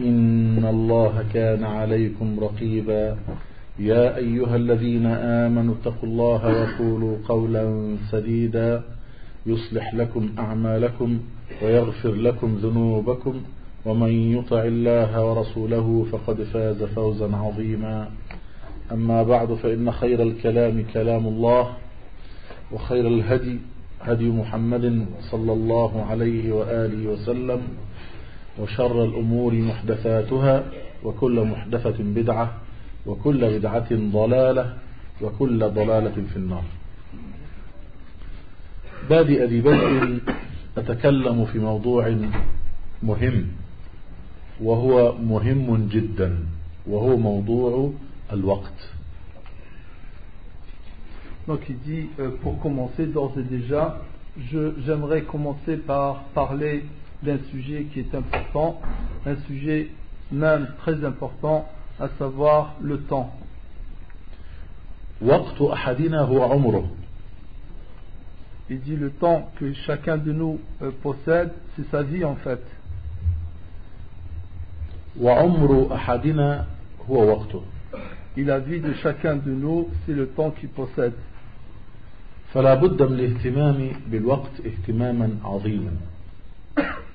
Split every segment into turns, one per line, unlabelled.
إن الله كان عليكم رقيبا. يا أيها الذين آمنوا اتقوا الله وقولوا قولا سديدا. يصلح لكم أعمالكم ويغفر لكم ذنوبكم. ومن يطع الله ورسوله فقد فاز فوزا عظيما. أما بعد فإن خير الكلام كلام الله وخير الهدي هدي محمد صلى الله عليه وآله وسلم. وشر الأمور محدثاتها وكل محدثة بدعة وكل بدعة ضلالة وكل ضلالة في النار. بادئ ذي بدء أتكلم في موضوع مهم وهو مهم جدا وهو موضوع الوقت.
Donc il dit, euh, pour commencer d'ores et déjà, j'aimerais commencer par parler d'un sujet qui est important, un sujet même très important, à savoir le temps.
وقت أحدنا هو عمره
Il dit le temps que chacun de nous euh, possède, c'est sa vie en fait.
وعمر أحدنا هو وقته
Et la vie de chacun de nous, c'est le temps qu'il possède.
فلا بد من الاهتمام بالوقت اهتماما عظيما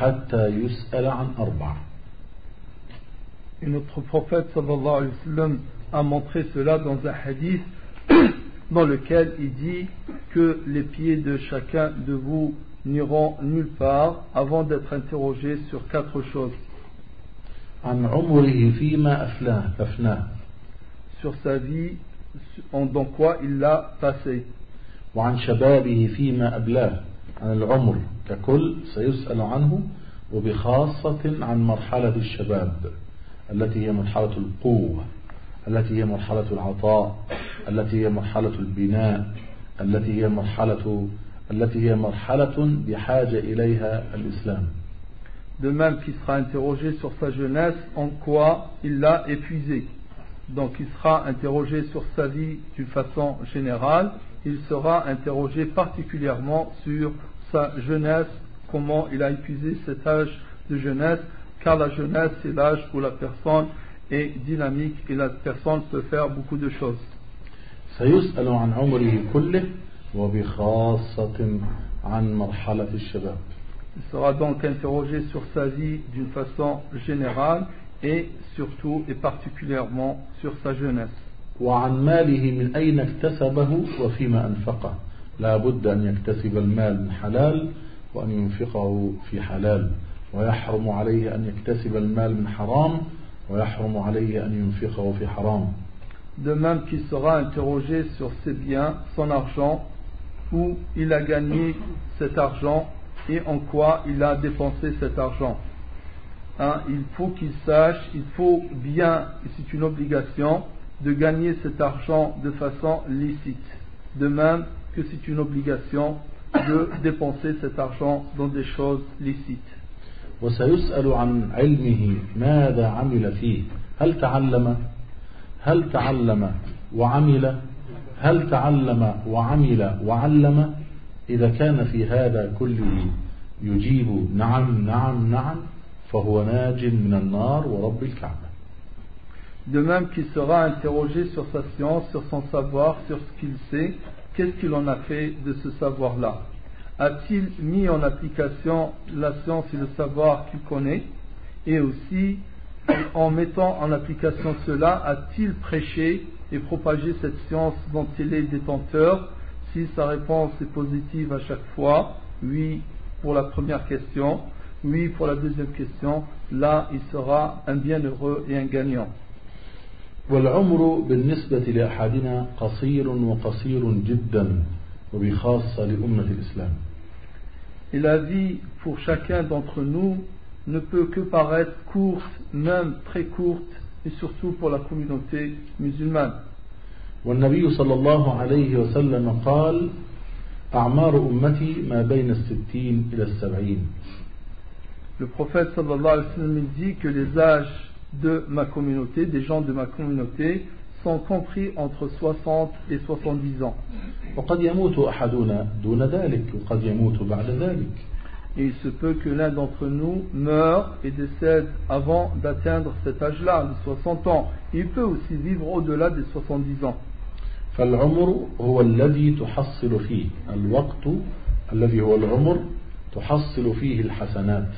حتى يسأل عن أربع
Et notre prophète sallallahu alayhi wa sallam a montré cela dans un hadith dans lequel il dit que les pieds de chacun de vous n'iront nulle part avant d'être interrogés sur quatre choses.
عن عمره فيما أفلاه أفناه
Sur sa vie, en- dans quoi il l'a passé.
عن العمر ككل سيسأل عنه وبخاصة عن مرحلة الشباب التي هي مرحلة القوة التي هي مرحلة العطاء التي هي مرحلة البناء التي هي مرحلة التي هي مرحلة بحاجة إليها الإسلام
De même qu'il sera interrogé sur sa jeunesse, en quoi il l'a épuisé. Donc il sera interrogé sur sa vie d'une façon générale, il sera interrogé particulièrement sur sa jeunesse, comment il a épuisé cet âge de jeunesse, car la jeunesse, c'est l'âge où la personne est dynamique et la personne peut faire beaucoup de choses. Il sera donc interrogé sur sa vie d'une façon générale et surtout et particulièrement sur sa jeunesse.
وعن ماله من أين اكتسبه وفيما أنفقه لا بد أن يكتسب المال من حلال وأن ينفقه في حلال ويحرم عليه أن يكتسب المال من حرام ويحرم عليه أن ينفقه في حرام
De même qu'il sera interrogé sur ses biens, son argent, où il a gagné cet argent et en quoi il a dépensé cet argent. Hein, il faut qu'il sache, il faut bien, et c'est une obligation, de gagner cet argent de façon licite. De même que c'est une obligation de dépenser cet argent dans des choses licites.
وسيسأل عن علمه ماذا عمل فيه هل تعلم هل تعلم وعمل هل تعلم وعمل وعلم إذا كان في هذا كله يجيب نعم نعم نعم فهو ناج من النار ورب الكعبة
De même qu'il sera interrogé sur sa science, sur son savoir, sur ce qu'il sait, qu'est-ce qu'il en a fait de ce savoir-là? A-t-il mis en application la science et le savoir qu'il connaît? Et aussi, en mettant en application cela, a-t-il prêché et propagé cette science dont il est détenteur? Si sa réponse est positive à chaque fois, oui pour la première question, oui pour la deuxième question, là il sera un bienheureux et un gagnant.
والعمر بالنسبة لأحدنا قصير وقصير جدا وبخاصة لأمة الإسلام
Et la vie pour chacun d'entre nous ne peut que paraître courte, même très courte, et surtout pour la communauté musulmane.
والنبي صلى الله عليه وسلم قال أعمار أمتي ما بين الستين إلى السبعين
Le prophète sallallahu alayhi wa sallam dit que les âges de ma communauté, des gens de ma communauté, sont compris entre 60 et 70 ans.
وقد يموت أحدنا دون ذلك وقد يموت بعد ذلك
Et il se peut que l'un d'entre nous meure et décède avant d'atteindre cet âge-là, les 60 ans. Il peut aussi vivre au-delà des 70 ans.
فالعمر هو الذي تحصل فيه الوقت الذي هو العمر تحصل فيه الحسنات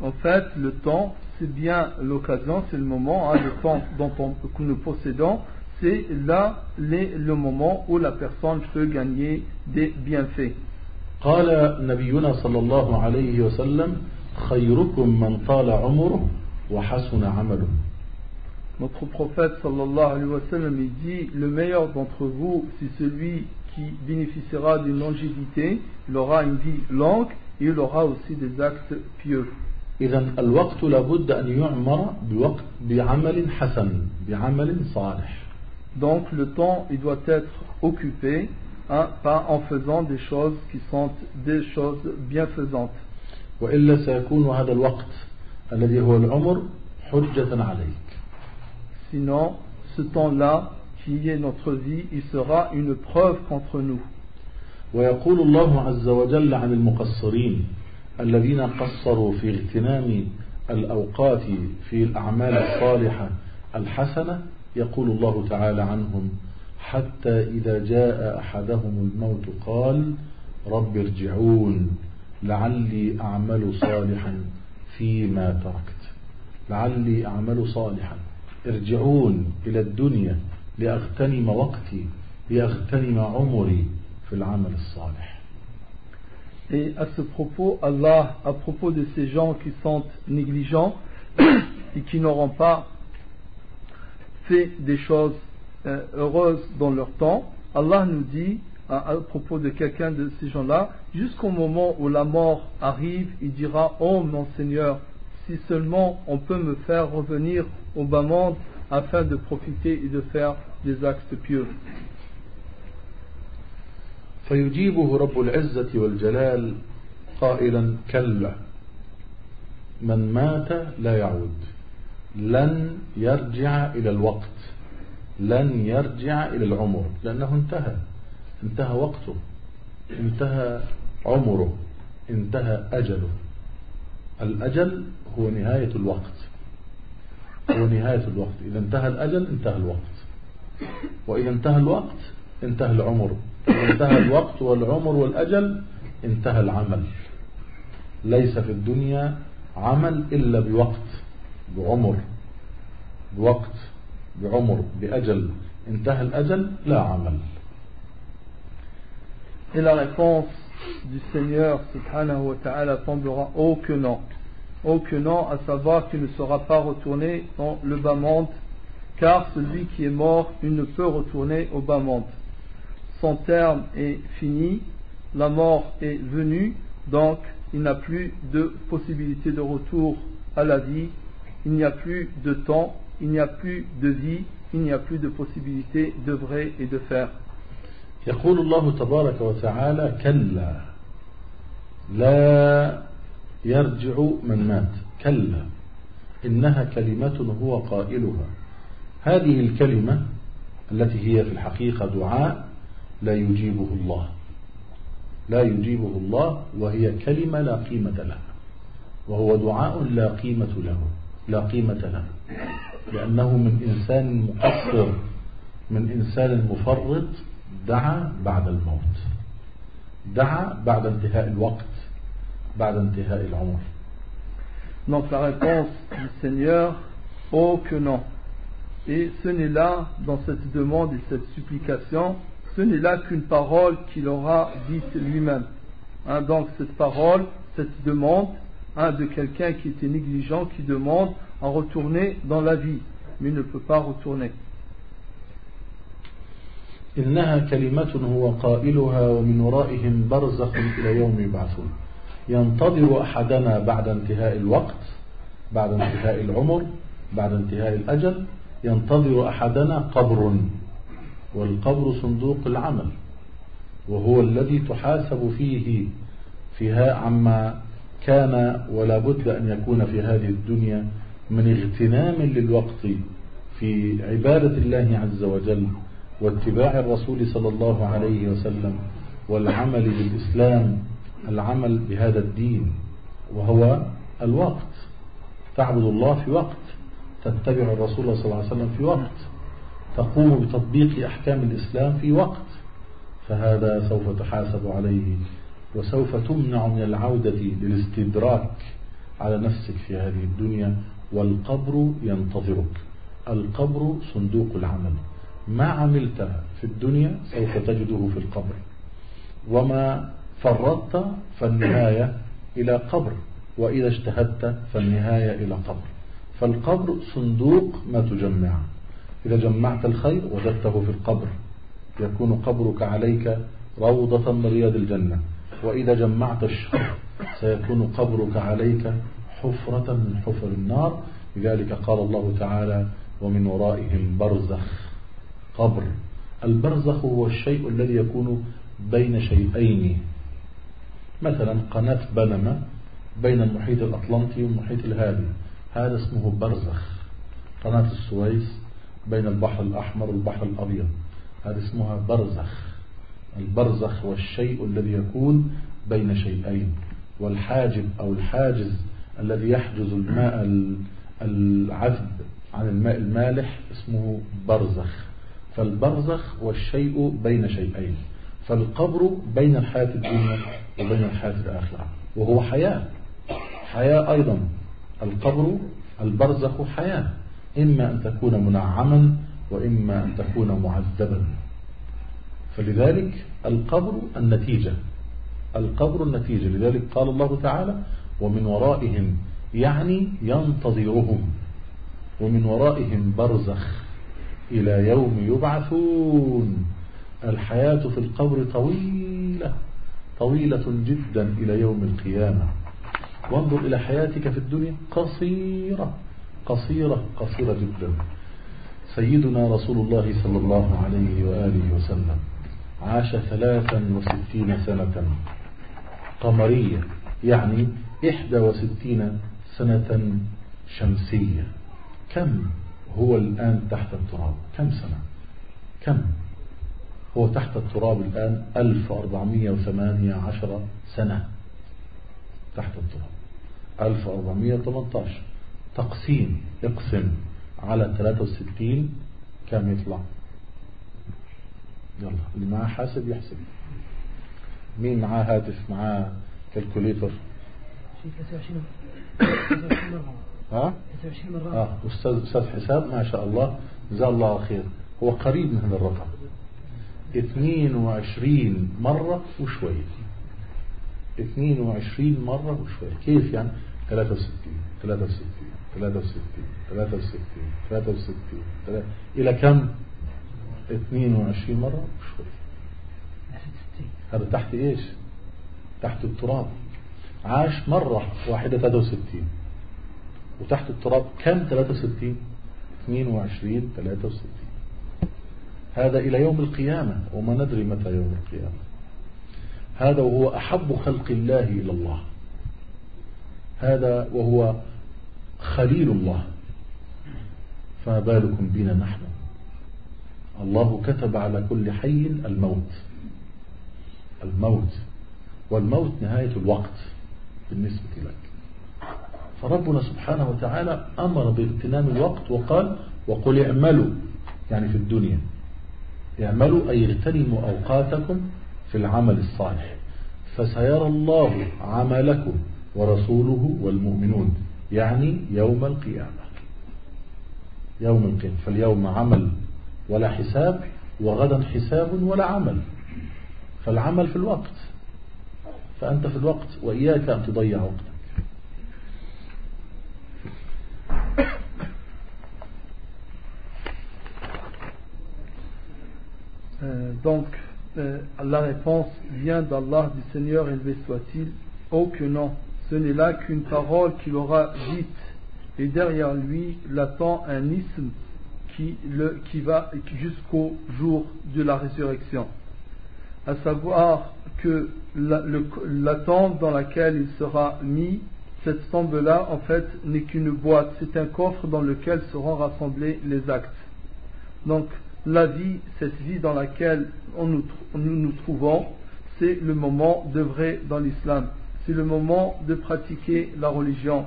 En fait, le temps, c'est bien l'occasion, c'est le moment, hein, le temps dont on- que nous possédons, c'est là les- le moment où la personne peut gagner des bienfaits.
قال نبينا صلى الله عليه وسلم خيركم من طال عمره وحسن عمله
Notre prophète sallallahu alayhi wa sallam il dit le meilleur d'entre vous c'est celui qui bénéficiera d'une longévité, il aura une vie longue et il aura aussi des actes pieux.
إذا الوقت لابد أن يعمر بوقت بعمل حسن بعمل صالح
Donc le temps il doit être occupé hein, pas en faisant des choses qui sont des choses bienfaisantes.
وإلا سيكون هذا الوقت الذي هو العمر حجة عليك
Sinon ce temps-là qui est notre vie il sera une preuve contre nous.
ويقول الله عز وجل عن المقصرين الذين قصروا في اغتنام الأوقات في الأعمال الصالحة الحسنة يقول الله تعالى عنهم حتى إذا جاء أحدهم الموت قال رب ارجعون لعلي أعمل صالحا فيما تركت. لعلي أعمل صالحا. ارجعون إلى الدنيا لأغتنم وقتي لأغتنم عمري في العمل الصالح.
Et à ce propos, Allah, à propos de ces gens qui sont négligents et qui n'auront pas fait des choses euh, heureuses dans leur temps, Allah nous dit à, à propos de quelqu'un de ces gens-là, jusqu'au moment où la mort arrive, il dira Oh mon Seigneur, si seulement on peut me faire revenir au bas monde afin de profiter et de faire des actes pieux.
فيجيبه رب العزة والجلال قائلا كلا من مات لا يعود لن يرجع إلى الوقت لن يرجع إلى العمر لأنه انتهى انتهى وقته انتهى عمره انتهى أجله. الأجل هو نهاية الوقت هو نهاية الوقت. إذا انتهى الأجل انتهى الوقت. وإذا انتهى الوقت انتهى العمر. انتهى الوقت والعمر والأجل انتهى العمل ليس في الدنيا عمل إلا بوقت بعمر بوقت بعمر بأجل انتهى الأجل لا عمل
Et la réponse du Seigneur subhanahu wa ta'ala tombera oh que non. Oh que non, à savoir qu'il ne sera pas retourné dans le bas monde, car celui qui est mort, il ne peut retourner au bas monde. Son terme est fini, la mort est venue, donc il n'a plus de possibilité de retour à la vie, il n'y a plus de temps, il n'y a plus de vie, il n'y a plus de possibilité d'œuvrer et de faire.
يقول الله تبارك وتعالى كلا لا يرجع من مات كلا إنها كلمة هو قائلها هذه الكلمة التي هي في الحقيقة دعاء لا يجيبه الله. لا يجيبه الله وهي كلمة لا قيمة لها. وهو دعاء لا قيمة له. لا قيمة له. لأنه من إنسان مقصر من إنسان مفرط دعا بعد الموت. دعا بعد انتهاء الوقت بعد انتهاء العمر.
Donc la réponse du Seigneur, oh que non. Et ce n'est là, dans cette demande et cette supplication, ce n'est là qu'une parole qu'il aura dite lui-même. Hein, donc cette parole, cette demande hein, de quelqu'un qui était négligent, qui demande à retourner dans la vie, mais il ne peut pas retourner.
إنها كلمة هو قائلها ومن ورائهم برزخ إلى يوم يبعثون ينتظر أحدنا بعد انتهاء الوقت بعد انتهاء العمر بعد انتهاء الأجل ينتظر أحدنا قبر والقبر صندوق العمل وهو الذي تحاسب فيه فيها عما كان ولا بد أن يكون في هذه الدنيا من اغتنام للوقت في عبادة الله عز وجل واتباع الرسول صلى الله عليه وسلم والعمل بالإسلام العمل بهذا الدين وهو الوقت. تعبد الله في وقت تتبع الرسول صلى الله عليه وسلم في وقت. تقوم بتطبيق أحكام الإسلام في وقت فهذا سوف تحاسب عليه وسوف تمنع من العودة للاستدراك على نفسك في هذه الدنيا والقبر ينتظرك. القبر صندوق العمل. ما عملت في الدنيا سوف تجده في القبر. وما فرطت فالنهاية إلى قبر وإذا اجتهدت فالنهاية إلى قبر. فالقبر صندوق ما تجمع إذا جمعت الخير وجدته في القبر يكون قبرك عليك روضة من رياض الجنة. وإذا جمعت الشر سيكون قبرك عليك حفرة من حفر النار. لذلك قال الله تعالى ومن ورائهم برزخ. قبر. البرزخ هو الشيء الذي يكون بين شيئين. مثلا قناة بنما بين المحيط الأطلنطي والمحيط الهادي. هذا اسمه برزخ. قناة السويس بين البحر الأحمر والبحر الأبيض. هذا اسمها برزخ. البرزخ هو الشيء الذي يكون بين شيئين والحاجب أو الحاجز الذي يحجز الماء العذب عن الماء المالح اسمه برزخ. فالبرزخ هو الشيء بين شيئين فالقبر بين الحياة الدنيا وبين الحياة الآخرة وهو حياة. حياة أيضا. القبر البرزخ حياة. إما أن تكون منعما وإما أن تكون معذبا. فلذلك القبر النتيجة القبر النتيجة. لذلك قال الله تعالى ومن ورائهم يعني ينتظرهم ومن ورائهم برزخ إلى يوم يبعثون. الحياة في القبر طويلة طويلة جدا إلى يوم القيامة. وانظر إلى حياتك في الدنيا قصيرة. قصيرة قصيرة جدا. سيدنا رسول الله صلى الله عليه وآله وسلم عاش ثلاثا وستين سنة. قمرية يعني إحدى وستين سنة شمسية. كم هو الآن تحت التراب؟ كم سنة؟ كم هو تحت التراب الآن؟ 1418 سنة تحت التراب. 1418 تقسيم اقسم على 63 كم يطلع؟ يلا اللي معاه حاسب يحسب. مين معاه هاتف معاه كالكوليتر؟ ها؟ آه أستاذ أستاذ حساب ما شاء الله جزاه الله خير. هو قريب من هذا الرقم. 22 مرة وشوي 22 مرة وشوي كيف يعني؟ 63 63 63 63 63 63 إلى كم؟ 22 مرة؟ وشوي هذا تحت إيش؟ تحت التراب. عاش مرة واحدة 63 وتحت التراب كم؟ 63 22 63 هذا إلى يوم القيامة وما ندري متى يوم القيامة. هذا وهو أحب خلق الله إلى الله. هذا وهو خليل الله فما بالكم بنا نحن؟ الله كتب على كل حي الموت. الموت. والموت نهاية الوقت بالنسبة لك. فربنا سبحانه وتعالى أمر باغتنام الوقت وقال وقل اعملوا. يعني في الدنيا. اعملوا أي اغتنموا أوقاتكم في العمل الصالح. فسيرى الله عملكم ورسوله والمؤمنون. يعني يوم القيامة. يوم القيامة فاليوم عمل ولا حساب وغدا حساب ولا عمل. فالعمل في الوقت. فأنت في الوقت وإياك أن تضيع وقتك.
Euh, donc, euh, la réponse vient d'Allah, du Seigneur élevé soit-il. Oh que non, ce n'est là qu'une parole qu'il aura dite, et derrière lui l'attend un isme qui, va jusqu'au jour de la résurrection. À savoir que la, la dans laquelle il sera mis, cette tombe-là, en fait, n'est qu'une boîte, c'est un coffre dans lequel seront rassemblés les actes. Donc, la vie, cette vie dans laquelle nous, nous, trouvons, c'est le moment d'œuvrer dans l'islam. C'est le moment de pratiquer la religion.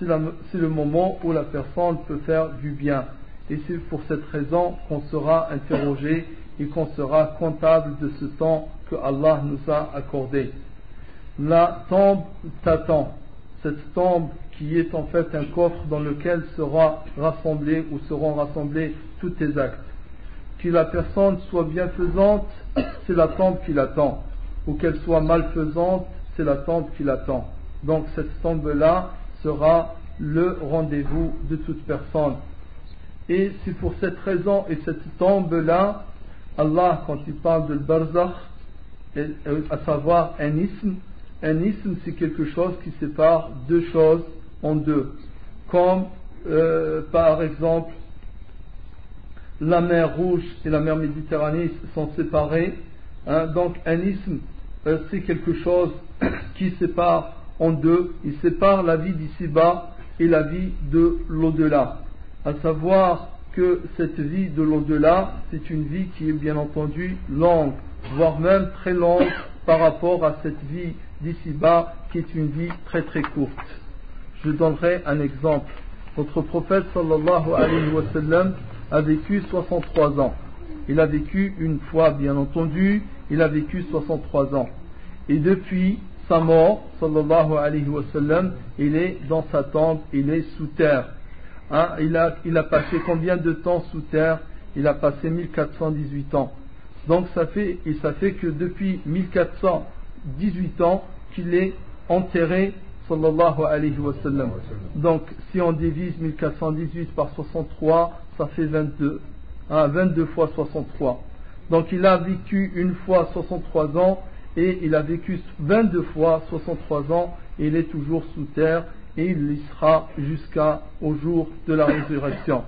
C'est le moment où la personne peut faire du bien. Et c'est pour cette raison qu'on sera interrogé et qu'on sera comptable de ce temps que Allah nous a accordé. La tombe t'attend. Cette tombe qui est en fait un coffre dans lequel sera rassemblé ou seront rassemblés tous tes actes que la personne soit bienfaisante, c'est la tombe qui l'attend. Ou qu'elle soit malfaisante, c'est la tombe qui l'attend. Donc cette tombe-là sera le rendez-vous de toute personne. Et c'est pour cette raison et cette tombe-là, Allah, quand il parle de barzakh, à savoir un ism, un ism c'est quelque chose qui sépare deux choses en deux. Comme euh, par exemple la mer Rouge et la mer Méditerranée sont séparées. Hein. donc un isthme, euh, c'est quelque chose qui sépare en deux. Il sépare la vie d'ici-bas et la vie de l'au-delà. À savoir que cette vie de l'au-delà, c'est une vie qui est bien entendu longue, voire même très longue par rapport à cette vie d'ici-bas qui est une vie très très courte. Je donnerai un exemple. Notre prophète sallallahu alayhi wa sallam a vécu 63 ans. Il a vécu une fois, bien entendu, il a vécu 63 ans. Et depuis sa mort, sallallahu alayhi wa sallam, il est dans sa tombe, il est sous terre. Hein, il, a, il a passé combien de temps sous terre? Il a passé 1418 ans. Donc ça fait, et ça fait que depuis 1418 ans qu'il est enterré sallallahu alayhi wa sallam. Donc si on divise 1418 par 63, ça fait 22. Hein, 22 fois 63. Donc il a vécu une fois 63 ans et il a vécu 22 fois 63 ans et il est toujours sous terre et il y sera jusqu'au jour de la résurrection.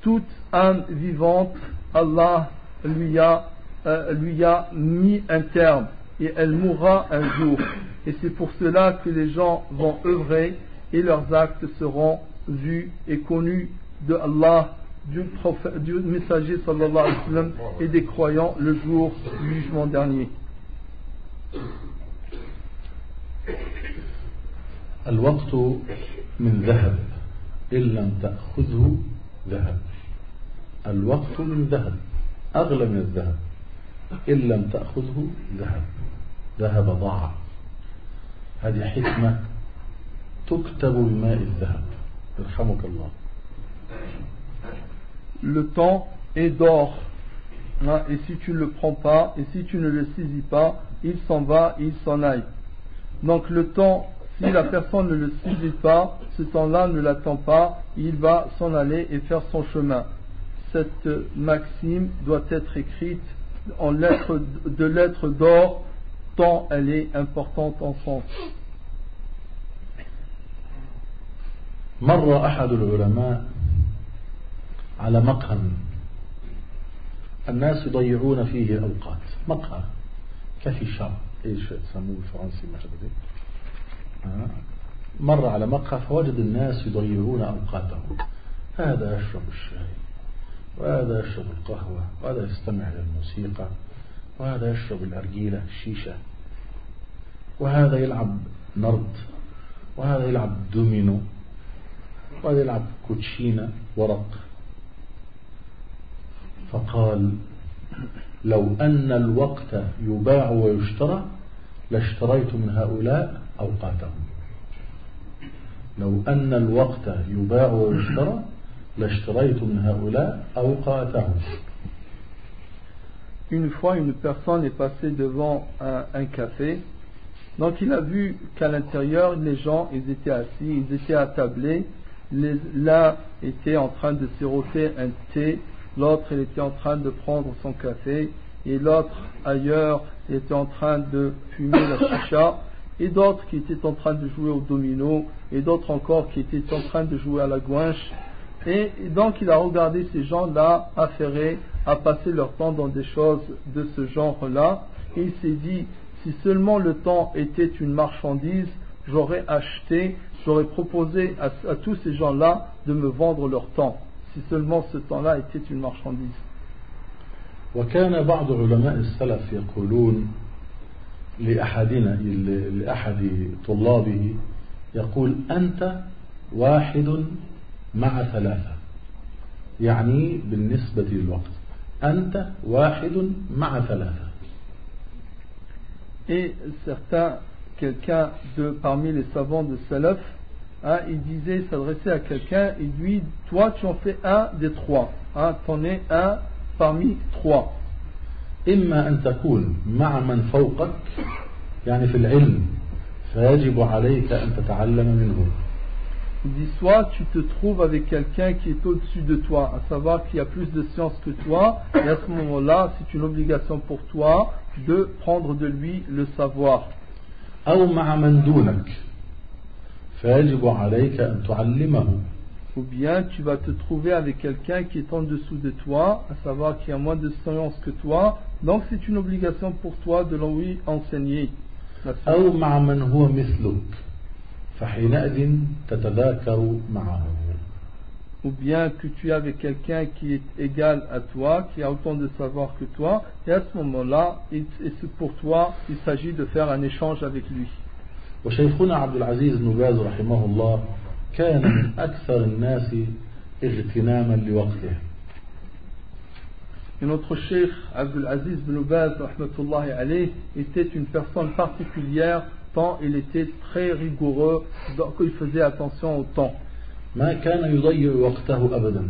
Toute âme vivante, Allah lui a, euh, lui a mis un terme et elle mourra un jour. Et c'est pour cela que les gens vont œuvrer et leurs actes seront vus et connus de Allah du, du messager sallallahu alayhi wa et des croyants le jour du jugement dernier.
الوقت من ذهب إن لم تأخذه ذهب. الوقت من ذهب أغلى من الذهب إن لم تأخذه ذهب. ذهب ضاع. هذه حكمة تكتب بماء الذهب. يرحمك الله.
Le temps est d'or. Et si tu ne le prends pas, et si tu ne le saisis pas, il s'en va, il s'en aille. Donc le temps, si la personne ne le saisit pas, ce temps-là ne l'attend pas, il va s'en aller et faire son chemin. Cette maxime doit être écrite en lettres de lettres d'or, tant elle est importante en sens.
على مقهى الناس يضيعون فيه الأوقات مر على مقهى فوجد الناس يضيعون أوقاتهم. هذا يشرب الشاي وهذا يشرب القهوة وهذا يستمع للموسيقى وهذا يشرب الأرجيلة الشيشة. وهذا يلعب نرد وهذا يلعب دومينو وهذا يلعب كوتشينة ورق. فقال لو أن الوقت يباع ويشترى لاشتريت من هؤلاء أوقاتهم لو أن الوقت يباع ويشترى لاشتريت من هؤلاء أوقاتهم
Une fois, une personne est passée devant un, un café. Donc, il a vu qu'à l'intérieur, les gens, ils étaient assis, ils étaient attablés. L'un était en train de siroter un thé, l'autre, il était en train de prendre son café, et l'autre, ailleurs, était en train de fumer la chicha, et d'autres qui étaient en train de jouer au domino, et d'autres encore qui étaient en train de jouer à la gouinche. Et donc il a regardé ces gens-là affairés à passer leur temps dans des choses de ce genre-là. Et il s'est dit, si seulement le temps était une marchandise, j'aurais acheté, j'aurais proposé à, à tous ces gens-là de me vendre leur temps. Si seulement ce temps-là était une marchandise.
وكان بعض علماء السلف يقولون لأحدنا لأحد طلابه يقول أنت واحد مع ثلاثة يعني بالنسبة للوقت أنت واحد مع ثلاثة
Et certains, quelqu'un de parmi les savants de Salaf, hein, il disait, s'adressait à quelqu'un, il lui, toi tu en fais un des trois, hein, t'en es un parmi trois.
إما أن تكون مع من فوقك يعني في العلم فيجب عليك أن تتعلم منه
Il dit soit tu te trouves avec quelqu'un qui est au-dessus de toi, à savoir qui a plus de science que toi, et à ce moment-là, c'est une obligation pour toi de prendre de lui le savoir.
أو مع من دونك
ou bien tu vas te trouver avec quelqu'un qui est en dessous de toi, à savoir qui a moins de science que toi, donc c'est une obligation pour toi de lui enseigner. Ou bien que tu es avec quelqu'un qui est égal à toi, qui a autant de savoir que toi, et à ce moment-là, pour toi, il s'agit de faire un échange avec lui.
وشيخنا عبد العزيز بن باز رحمه الله كان من أكثر الناس اغتناما لوقته
Et notre cheikh Abdul Aziz bin Ubaz, rahmatullahi alayh, était une personne particulière tant il était très rigoureux, donc il faisait attention au temps.
ما كان يضيع وقته أبدا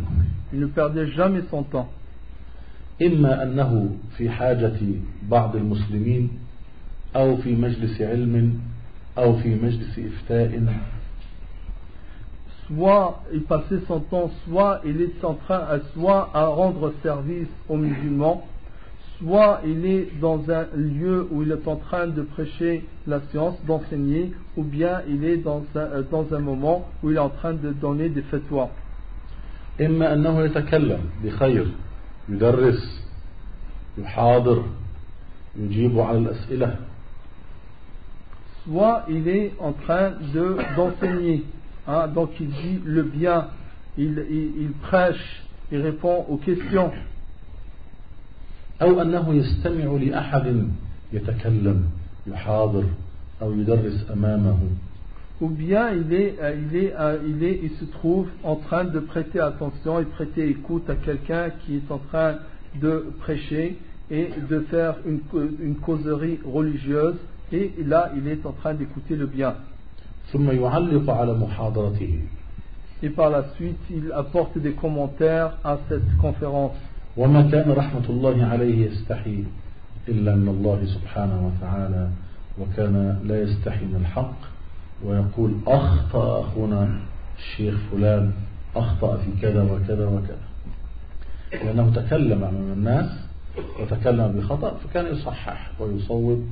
Il ne perdait jamais son temps.
إما أنه في حاجة بعض المسلمين أو في مجلس علم أو في مجلس إفتاء
soit il passait son temps, soit il est en train, à- soit à rendre service aux musulmans, soit il est dans un lieu où il est en train de prêcher la science, d'enseigner, ou bien il est dans un, euh, dans un moment où il est en train de donner des fatwas.
إما أنه يتكلم بخير يدرس يحاضر يجيب على الأسئلة
Soit il est en train de d'enseigner, hein, donc il dit le bien, il, il, il prêche, il répond aux questions.
أو أنه يستمع لأحد يتكلم يحاضر أو يدرس أمامه
ou bien il est, euh, il est, euh, il est, il se trouve en train de prêter attention et prêter écoute à quelqu'un qui est en train de prêcher et de faire une, co- une causerie religieuse et là il est en train d'écouter le bien. Et par la suite il apporte des commentaires à cette conférence.
وما كان رحمة الله عليه يستحي إلا من الله سبحانه وتعالى وكان لا يستحي من الحق ويقول أخطأ أخونا الشيخ فلان أخطأ في كذا وكذا وكذا لأنه تكلم أمام الناس وتكلم بخطأ فكان يصحح ويصوب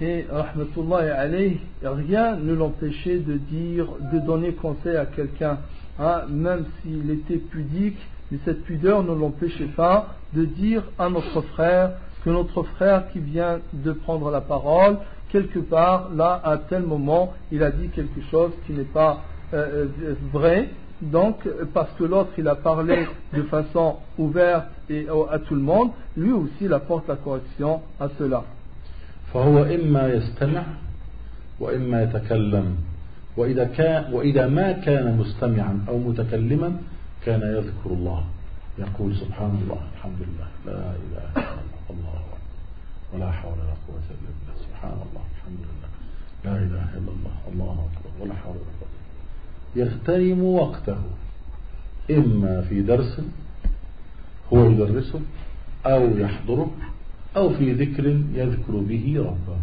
Et rahmatullahi alayh, rien ne l'empêchait de dire, de donner conseil à quelqu'un, hein, même s'il était pudique, mais cette pudeur ne l'empêchait pas de dire à notre frère que notre frère qui vient de prendre la parole, quelque part, là, à tel moment, il a dit quelque chose qui n'est pas euh, euh, vrai. Donc, parce que l'autre, il a parlé de façon ouverte et à tout le monde, lui aussi, il apporte la correction à cela.
فهو إما يستمع وإما يتكلم. وإذا, كان وإذا ما كان مستمعا أو متكلما كان يذكر الله. يقول سبحان الله الحمد لله لا إله إلا الله الله ولا حول ولا قوة إلا بالله. سبحان الله الحمد لله لا إله إلا الله الله أكبر. ولا حول ولا قوة يغتنم وقته إما في درس هو يدرسه أو يحضره أو في ذكر يذكر به ربه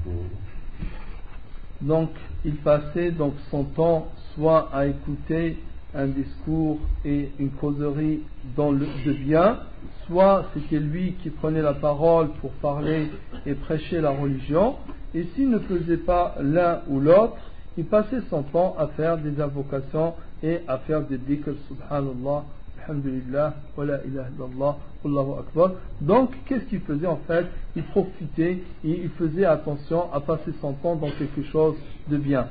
Donc, il passait donc son temps soit à écouter un discours et une causerie dans le de bien, soit c'était lui qui prenait la parole pour parler et prêcher la religion, et s'il ne faisait pas l'un ou l'autre, il passait son temps à faire des invocations et à faire des dhikr, subhanallah, alhamdulillah, wa la ilaha illallah, Allahu akbar. Donc, qu'est-ce qu'il faisait en fait Il profitait et il faisait attention à passer son temps dans quelque chose de bien.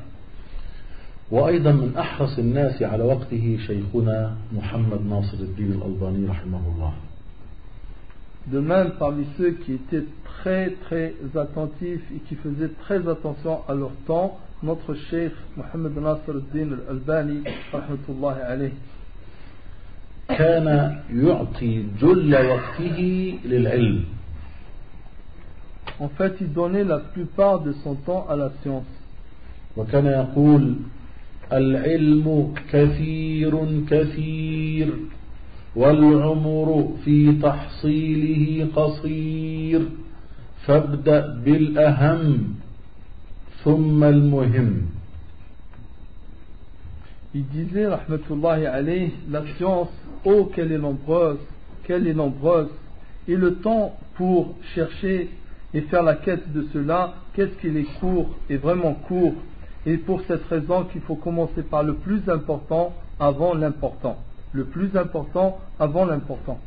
وأيضا من أحرص الناس على وقته شيخنا محمد ناصر الدين الألباني رحمه الله
De même, parmi ceux qui étaient très très attentifs et qui faisaient très attention à leur temps, نطق الشيخ محمد ناصر الدين الألباني رحمة الله عليه.
كان يعطي جل وقته للعلم.
En fait, il donnait la plupart de son temps à la science.
وكان يقول العلم كثير كثير والعمر في تحصيله قصير فابدأ بالأهم. ثم المهم
Il disait, rahmatullahi alayh, la science, oh qu'elle est nombreuse, qu'elle est nombreuse, et le temps pour chercher et faire la quête de cela, qu'est-ce qu'il est court et vraiment court, et pour cette raison qu'il faut commencer par le plus important avant l'important. Le plus important avant l'important.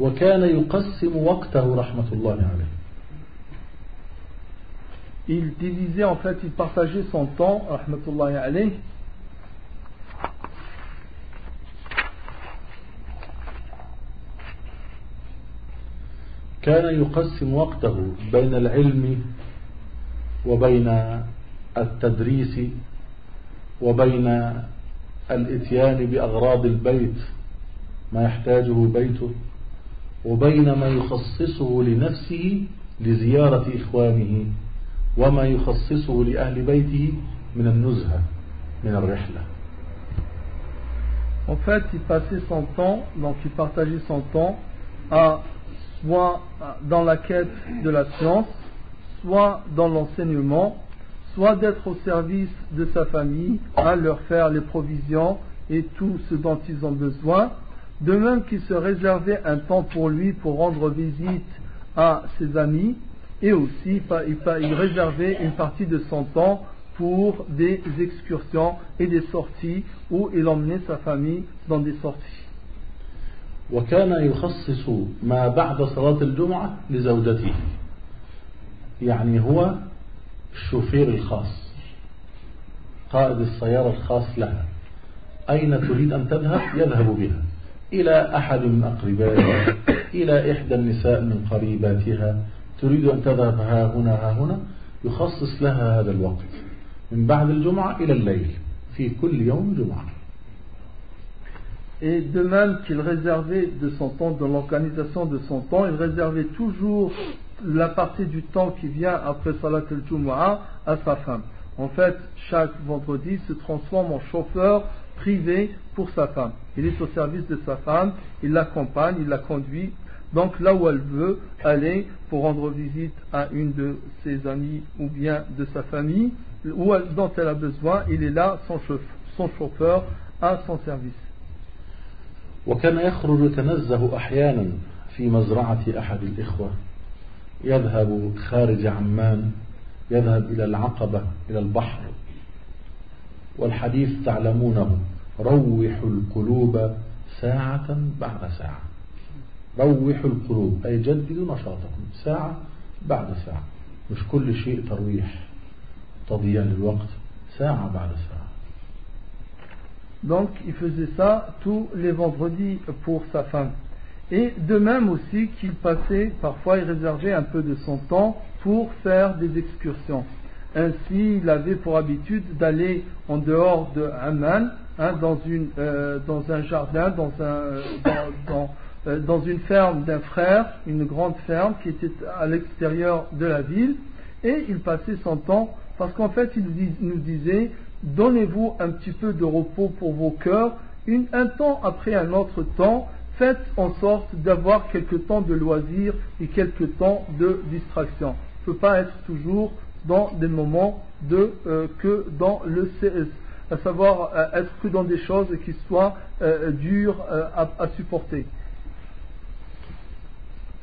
وكان يقسم وقته رحمة الله عليه
Il divisait en fait, il partageait son temps, rahmatullahi alayh,
كان يقسم وقته بين العلم وبين التدريس وبين الإتيان بأغراض البيت ما يحتاجه بيته وبين ما يخصصه لنفسه لزيارة إخوانه. وما يخصصه لأهل بيته من النزهة من الرحلة
En fait, il passait son temps, donc il partageait son temps à soit dans la quête de la science, soit dans l'enseignement, soit d'être au service de sa famille, à leur faire les provisions et tout ce dont ils ont besoin. De même qu'il se réservait un temps pour lui pour rendre visite à ses amis, et aussi il, il réservait une partie de son temps pour des excursions et des sorties où il emmenait sa famille dans des sorties.
وكان يخصص ما بعد صلاة الجمعة لزوجته يعني هو الشوفير الخاص قائد السيارة الخاص لها أين تريد أن تذهب يذهب بها إلى أحد من أقربائها إلى إحدى النساء من قريباتها تريد أن تذهب ها هنا ها هنا يخصص لها هذا الوقت من بعد الجمعة إلى الليل في كل يوم جمعة
Et de même qu'il réservait de son temps, dans l'organisation de son temps, il réservait toujours la partie du temps qui vient après Salat al-Jumu'ah à sa femme. En fait, chaque vendredi il se transforme en chauffeur privé pour sa femme. Il est au service de sa femme, il l'accompagne, il la conduit. Donc là où elle veut aller pour rendre visite à une de ses amies ou bien de sa famille, où elle, dont elle a besoin, il est là, son chauffeur, son chauffeur à son service.
وكان يخرج يتنزه أحيانا في مزرعة أحد الإخوة يذهب خارج عمان يذهب إلى العقبة إلى البحر والحديث تعلمونه روح القلوب ساعة بعد ساعة روح القلوب أي جددوا نشاطكم ساعة بعد ساعة مش كل شيء ترويح تضييع للوقت ساعة بعد ساعة
Donc il faisait ça tous les vendredis pour sa femme. Et de même aussi qu'il passait, parfois il réservait un peu de son temps pour faire des excursions. Ainsi, il avait pour habitude d'aller en dehors de Amman, hein, dans, une, euh, dans un jardin, dans, un, dans, dans, euh, dans une ferme d'un frère, une grande ferme qui était à l'extérieur de la ville, et il passait son temps, parce qu'en fait, il nous disait, donnez-vous un petit peu de repos pour vos cœurs, un temps après un autre temps, faites en sorte d'avoir quelques temps de loisirs et quelques temps de distraction. ne peut pas être toujours dans des moments de euh, que dans le CS, à savoir euh, être que dans des choses qui soient euh, dures euh, à supporter.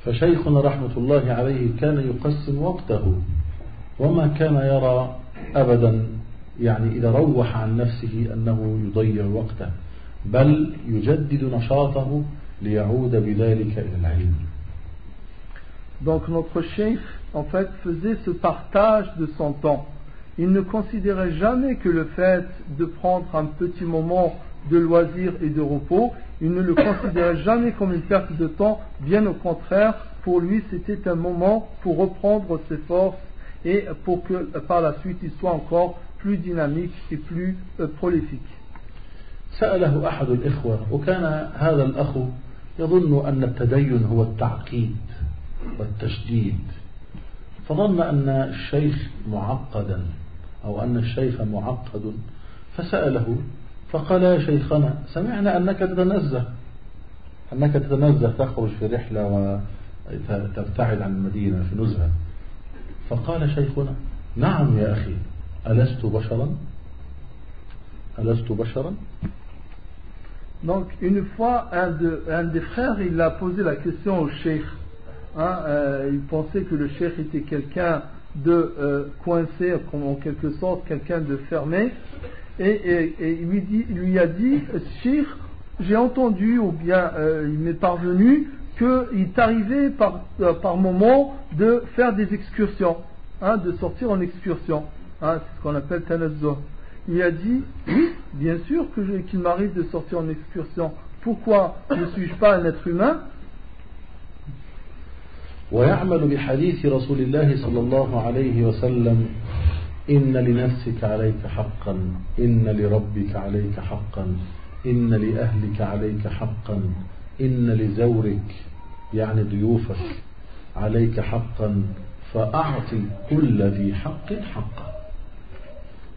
فشيخنا رحمة الله عليه كان يقسم وقته وما كان يرى أبدا يعني إذا روح عن نفسه أنه يضيع وقته بل يجدد نشاطه ليعود بذلك إلى العلم
Donc notre chef, en fait, faisait ce partage de son temps. Il ne considérait jamais que le fait de prendre un petit moment de loisir et de repos, il ne le considérait jamais comme une perte de temps, bien au contraire, pour lui c'était un moment pour reprendre ses forces et pour que par la suite il soit encore plus dynamique et plus euh, prolifique.
سأله أحد الإخوة وكان هذا الأخ يظن أن التدين هو التعقيد والتشديد فظن أن الشيخ معقدا أو أن الشيخ معقد فسأله فقال يا شيخنا سمعنا أنك تتنزه أنك تتنزه تخرج في رحلة وتبتعد عن المدينة في نزهة فقال شيخنا نعم يا أخي ألست بشرا ألست بشرا
Donc, une fois, un, de, un des frères, il a posé la question au cheikh. Hein, euh, il pensait que le cheikh était quelqu'un de euh, coincé, en quelque sorte, quelqu'un de fermé. Et, et, et il, lui dit, il, lui a dit, cheikh, j'ai entendu, ou bien euh, il m'est parvenu, qu'il t'arrivait par, euh, par moment de faire des excursions, hein, de sortir en excursion. Hein, c'est ce qu'on appelle tanazzo. Il a dit, oui, bien sûr que je- qu'il m'arrive de sortir en excursion. Pourquoi ne suis-je pas un être humain
ويعمل بحديث رسول الله صلى الله عليه وسلم إن لنفسك عليك حقا إن لربك عليك حقا إن لأهلك عليك حقا إن لزورك يعني ضيوفك عليك حقا فأعطي كل ذي حق حقه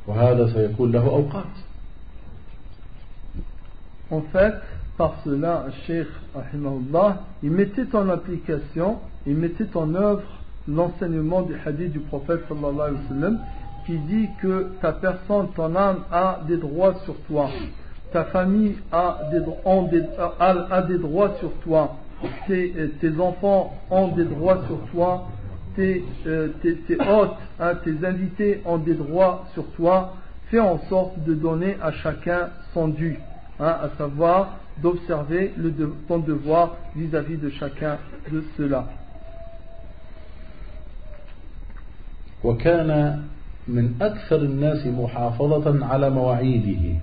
وهذا سيكون له أوقات
En fait, par cela, Cheikh Rahimahullah, il mettait en application, il mettait en œuvre l'enseignement du hadith du prophète sallallahu alayhi wa sallam qui dit que ta personne, ton âme a des droits sur toi, ta famille a des, dro- ont des- a, a des droits sur toi, tes, euh, tes enfants ont des droits sur toi, tes, euh, tes, tes hôtes, hein, tes invités ont des droits sur toi, fais en sorte de donner à chacun son dû, hein, à savoir d'observer le de- ton devoir vis-à-vis de chacun de ceux-là.
وكان من أكثر الناس محافظة على مواعيده.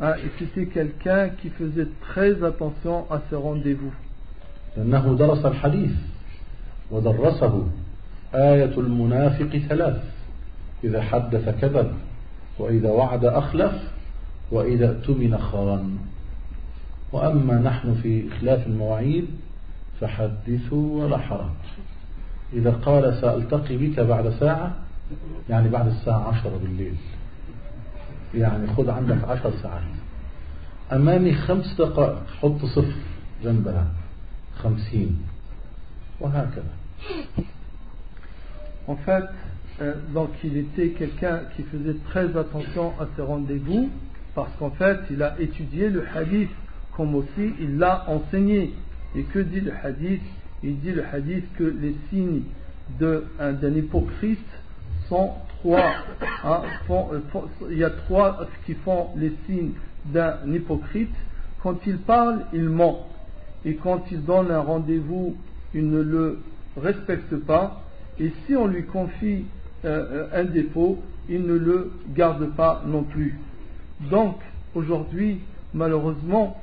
Hein, et c'était quelqu'un qui faisait très attention à ses rendez-vous.
لأنه درس الحديث ودرسه. آية المنافق ثلاث. إذا حدث كذب وإذا وعد أخلف وإذا اؤتمن خان. وأما نحن في إخلاف المواعيد فحدثوا ولا حرج. إذا قال سألتقي بك بعد ساعة يعني بعد الساعة عشرة بالليل يعني خذ عندك عشر ساعات أمامي خمس دقائق حط صفر جنبها خمسين وهكذا
En fait, euh, donc il était quelqu'un qui faisait très attention à ses rendez-vous parce qu'en fait il a étudié le hadith comme aussi il l'a enseigné. Et que dit le hadith Il dit le hadith que les signes un- d'un hypocrite sont trois. hein, euh, il y a trois qui font les signes d'un hypocrite. Quand il parle, il ment. Et quand il donne un rendez-vous, il ne le respecte pas. Et si on lui confie euh, un dépôt, il ne le garde pas non plus. Donc, aujourd'hui, malheureusement,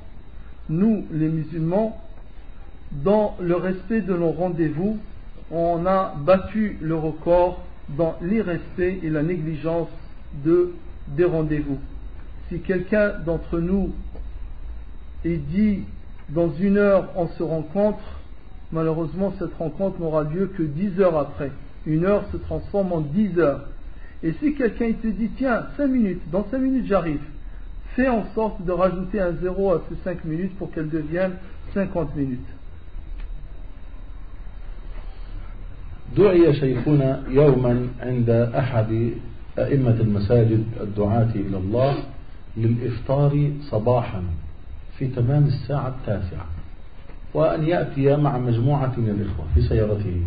nous, les musulmans, dans le respect de nos rendez-vous, on a battu le record dans l'irrespect et la négligence de, des rendez-vous. Si quelqu'un d'entre nous est dit dans une heure on se rencontre, malheureusement cette rencontre n'aura lieu que dix heures après. Une heure se transforme en dix heures. Et si quelqu'un te dit tiens, cinq minutes, dans cinq minutes j'arrive, fais en sorte de rajouter un zéro à ces cinq minutes pour qu'elles deviennent cinquante minutes.
دعي شيخنا يوما عند أحد أئمة المساجد الدعاة إلى الله للإفطار صباحا في تمام الساعة التاسعة وأن يأتي مع مجموعة من الإخوة في سيارته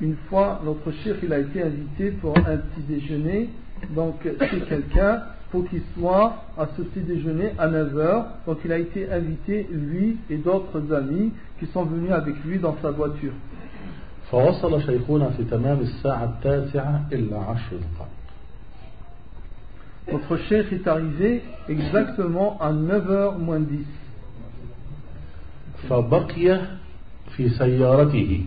Une fois, notre chef il a été invité pour un petit déjeuner, donc chez quelqu'un, pour qu'il soit à ce petit déjeuner à 9h. Donc il a été invité, lui et d'autres amis, qui sont venus avec lui dans sa voiture.
فوصل شيخنا في تمام الساعة التاسعة إلا عشر دقائق.
Notre chef est arrivé exactement à 9h moins 10.
فبقي في سيارته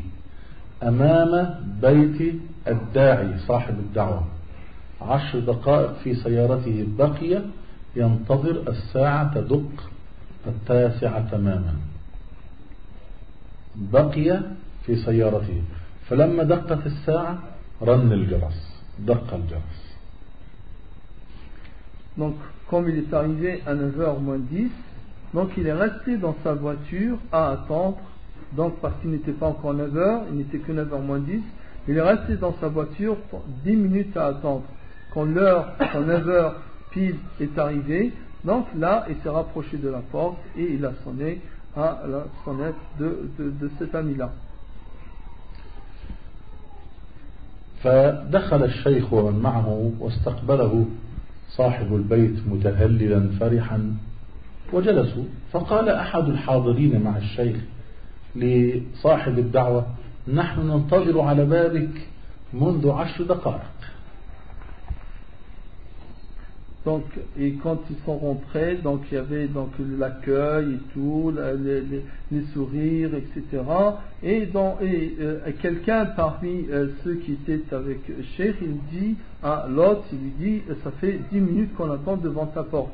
أمام بيت الداعي صاحب الدعوة. عشر دقائق في سيارته بقي ينتظر الساعة تدق التاسعة تماما. بقي في سيارته فلما دقت الساعة رن الجرس دق الجرس
Donc, comme il est arrivé à 9h moins 10, donc il est resté dans sa voiture à attendre, donc parce qu'il n'était pas encore 9h, il n'était que 9h moins 10, il est resté dans sa voiture pour 10 minutes à attendre. Quand l'heure, quand 9h pile est arrivée, donc là, il s'est rapproché de la porte et il a sonné à la sonnette de, de, de cet ami-là.
فدخل الشيخ ومن معه واستقبله صاحب البيت متهللا فرحا وجلسوا. فقال أحد الحاضرين مع الشيخ لصاحب الدعوة نحن ننتظر على بابك منذ عشر دقائق.
Donc, et quand ils sont rentrés, donc il y avait donc l'accueil et tout, les, sourires, etc. Et, dans, euh, et quelqu'un parmi euh, ceux qui étaient avec Cheikh, il dit à l'autre, il lui dit, ça fait dix minutes qu'on attend devant ta porte.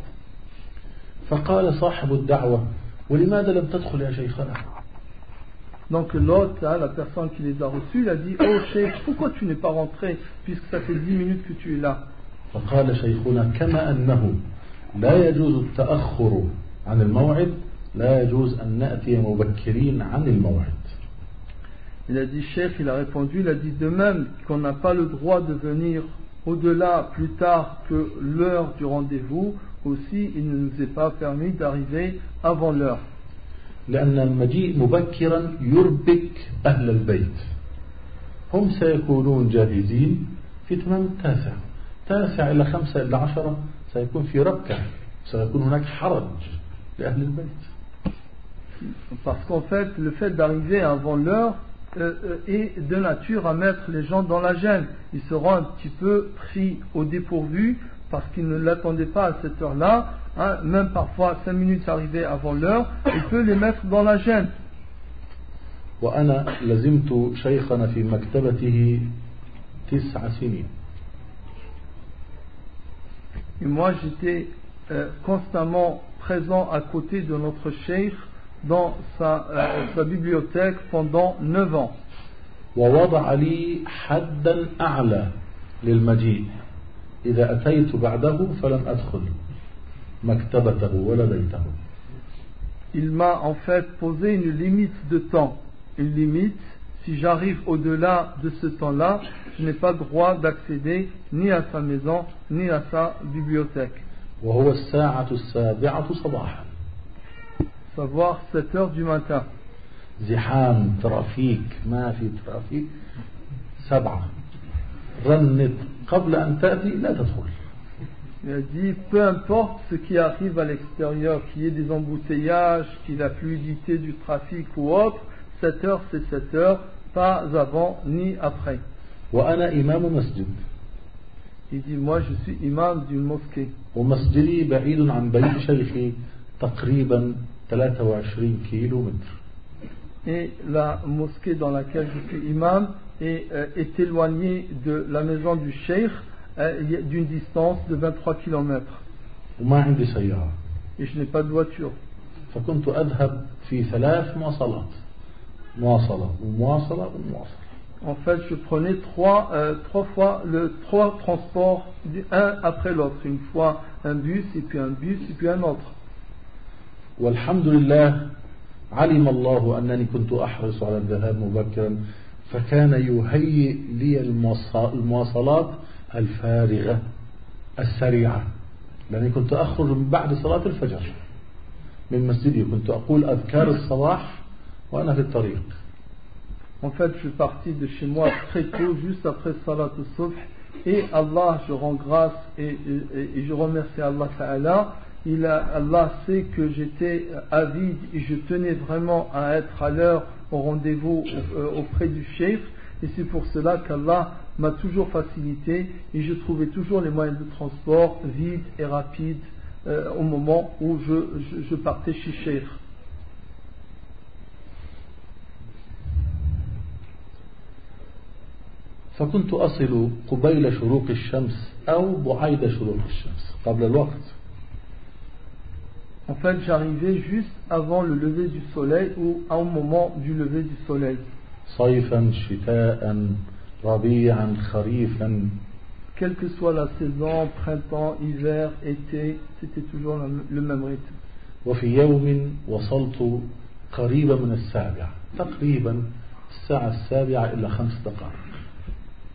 Donc l'autre, la personne qui les a reçus, il a dit, oh Cheikh, pourquoi tu n'es pas rentré puisque ça fait dix minutes que tu es là
فقال شيخنا كما أنه لا يجوز التأخر عن الموعد لا يجوز أن نأتي مبكرين عن الموعد
Il a dit, chef, il a répondu, il a dit de même qu'on n'a pas le droit de venir au-delà plus tard que l'heure du rendez-vous, aussi il ne nous est pas permis d'arriver avant l'heure.
لأن المجيء مبكرا يربك أهل البيت هم سيكونون جاهزين في تمام التاسع تاسع إلى خمسة إلى عشرة سيكون في ربكة سيكون هناك حرج لأهل البيت
Parce qu'en fait, le fait d'arriver avant l'heure euh, euh, est de nature à mettre les gens dans la gêne. Ils seront un petit peu pris au dépourvu parce qu'ils ne l'attendaient pas à cette heure-là. hein. même parfois, cinq minutes arrivées avant l'heure, il peut les mettre dans la gêne.
وأنا لزمت شيخنا في مكتبته تسع سنين
Et moi, j'étais euh, constamment présent à côté de notre cheikh dans sa, euh, sa bibliothèque pendant 9 ans.
ووضع لي حدا أعلى للمجيء إذا أتيت بعده فلن أدخل مكتبته ولا بيته
Il m'a en fait posé une limite de temps. Une limite, si j'arrive au-delà de ce temps-là, je n'ai pas droit d'accéder ni à sa maison, ni à sa bibliothèque.
وهو الساعة السابعة صباحا
Savoir 7 heures du matin.
زحام ترافيك ما في ترافيك سبعة رنت قبل أن تأتي لا تدخل
Il a dit, peu importe ce qui arrive à l'extérieur, qu'il y ait des embouteillages, qu'il y ait la fluidité du trafic ou autre, 7 heures, c'est 7 heures, pas avant ni après.
وأنا إمام مسجد
Il dit, moi je suis imam d'une mosquée.
ومسجدي بعيد عن بيت شيخي تقريبا 23 كيلو متر
Et la mosquée dans laquelle je suis imam est, euh, est éloignée de la maison du cheikh euh, d'une distance de 23 km.
وما عندي سيارة
Et je n'ai pas de voiture.
فكنت أذهب في ثلاث مواصلات مواصلة ومواصلة ومواصلة
En fait, je prenais trois, euh, trois fois le trois transports un après l'autre. Une fois un bus et puis un bus et puis un autre.
والحمد لله علم الله أنني كنت أحرص على الذهاب مبكرا فكان يهيئ لي المواص- المواصلات الفارغة السريعة لأني كنت أخرج من بعد صلاة الفجر من مسجدي كنت أقول أذكار الصباح وأنا في الطريق
En fait, je suis parti de chez moi très tôt, juste après Salat al-Subh. Et Allah, je rends grâce et, je remercie Allah Ta'ala. Allah sait que j'étais avide et je tenais vraiment à être à l'heure au rendez-vous euh, auprès du chef. Et c'est pour cela qu'Allah m'a toujours facilité et je trouvais toujours les moyens de transport vides et rapides euh, au moment où je partais chez Cheikh.
فكنت أصل قبيل شروق الشمس أو بعيد شروق الشمس قبل الوقت
En fait, j'arrivais juste avant le lever du soleil ou au moment du lever du soleil.
صيفا شتاء ربيعا خريفا
Quelle que soit la saison, printemps, hiver, été, c'était toujours le même rythme.
وفي يوم وصلت قريبا من السابعة تقريبا الساعة السابعة إلا خمس دقائق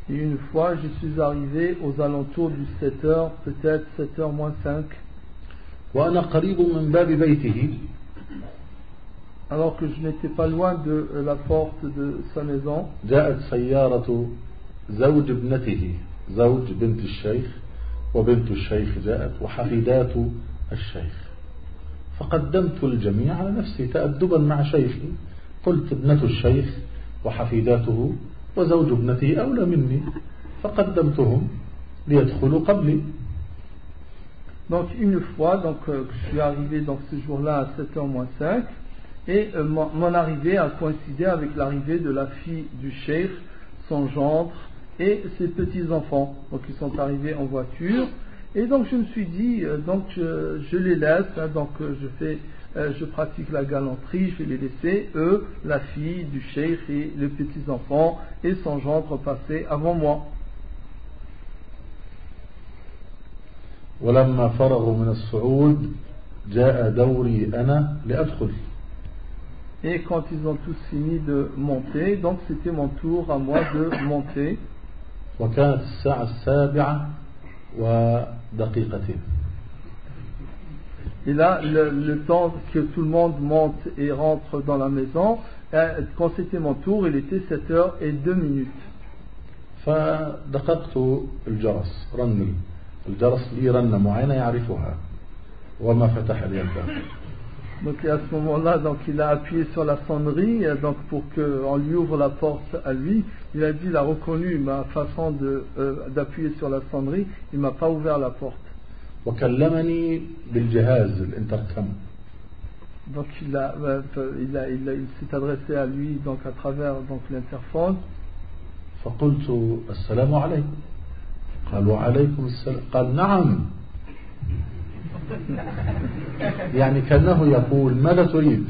Et une fois, je suis arrivé aux alentours du 7 heures, peut-être 7 heures moins 5,
وأنا قريب من باب بيته.
Alors que je n'étais pas loin de euh, la porte de sa maison.
زوج ابنته زوج بنت الشيخ وبنت الشيخ جاءت وحفيدات الشيخ. فقدمت الجميع على نفسي تأدبا مع شيخي. قلت ابنة الشيخ وحفيداته وزوج ابنته أولى مني فقدمتهم ليدخلوا قبلي
Donc une fois, donc, euh, je suis arrivé donc, ce jour-là à 7h moins 5 et euh, mon, mon arrivée a coïncidé avec l'arrivée de la fille du cheikh, son gendre et ses petits-enfants. Donc ils sont arrivés en voiture et donc je me suis dit, euh, donc je, je les laisse, hein, donc euh, je fais, euh, je pratique la galanterie, je vais les laisser, eux, la fille du cheikh et les petits-enfants et son gendre passer avant moi.
ولما فرغوا من الصعود جاء دوري أنا لأدخل
Et quand ils ont tous fini de monter, donc c'était mon tour à moi de monter.
وكانت الساعة السابعة ودقيقتين
Et là, le, le temps que tout le monde monte et rentre dans la maison, euh, quand c'était mon tour, il était 7 heures et 2 minutes.
فدققت الجرس رن الجرس لي رنة معينة يعرفها وما فتح لي الباب
Donc et à ce moment-là, donc il a appuyé sur la sonnerie, euh, donc pour qu'on lui ouvre la porte à lui. Il a dit, il a reconnu ma façon de, euh, d'appuyer sur la sonnerie. Il m'a pas ouvert la porte.
وكلمني بالجهاز الانتركم
Donc il a, euh, il a, il a- il s'est adressé à lui donc à travers donc l'interphone.
فقلت السلام عليكم قال وعليكم السلام قال نعم يعني كأنه يقول ماذا تريد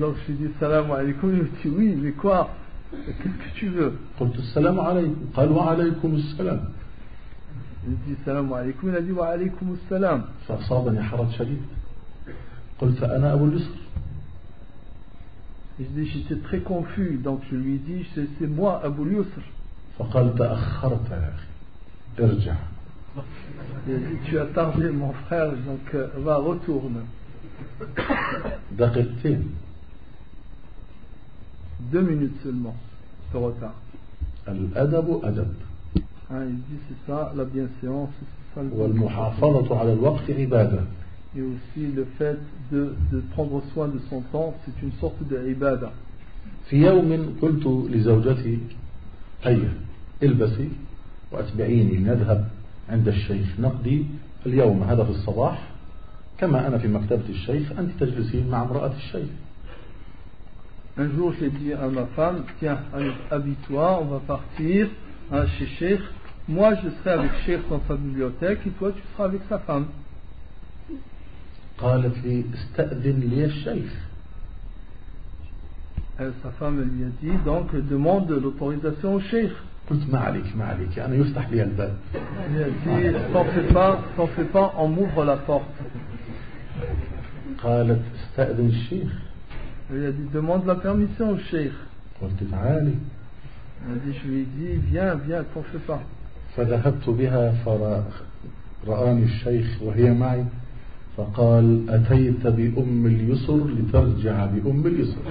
donc je dis salam alaikum. Il me dit oui, mais quoi Qu'est-ce que tu veux
قلت السلام عليكم قال وعليكم السلام
Il dit salam alaikum. Il a dit wa alaikum salam.
فأصابني حرج شديد قلت أنا أبو اليسر
Et je dis j'étais très confus. Donc je lui ai dit c'est c'est moi Abu Yusr.
فقال تأخرت يا أخي ارجع
Il a dit tu as tardé mon frère, donc euh, va retourne.
دقيقتين
Deux minutes seulement de retard.
الأدب أدب
Hein, il dit c'est ça la bienséance, c'est ça le
والمحافظة على الوقت عبادة
Et aussi le fait de, de prendre soin de son temps, c'est une sorte de ibada.
في يوم قلت لزوجتي هيا البسي واتبعيني نذهب عند الشيخ نقضي اليوم هذا في الصباح كما أنا في مكتبة الشيخ أنت تجلسين مع امرأة الشيخ
Un jour, j'ai dit à ma femme, tiens, allez, habille-toi, on va partir hein, chez Cheikh. Moi, je serai avec Cheikh dans sa bibliothèque et toi, tu seras avec sa femme.
قالت لي استأذن لي الشيخ
Euh, sa femme elle lui a dit, donc, demande l'autorisation au Cheikh.
قلت ما عليك ما عليك أنا يفتح لي الباب
Il a dit, t'en fais pas, t'en fais pas, on m'ouvre la porte.
قالت استأذن الشيخ
Il lui a dit, demande la permission au Cheikh.
قلت تعالي
Il a dit, je lui ai dit, viens, viens, t'en fais pas.
فذهبت بها فرآني الشيخ وهي معي فقال أتيت بأم اليسر لترجع بأم اليسر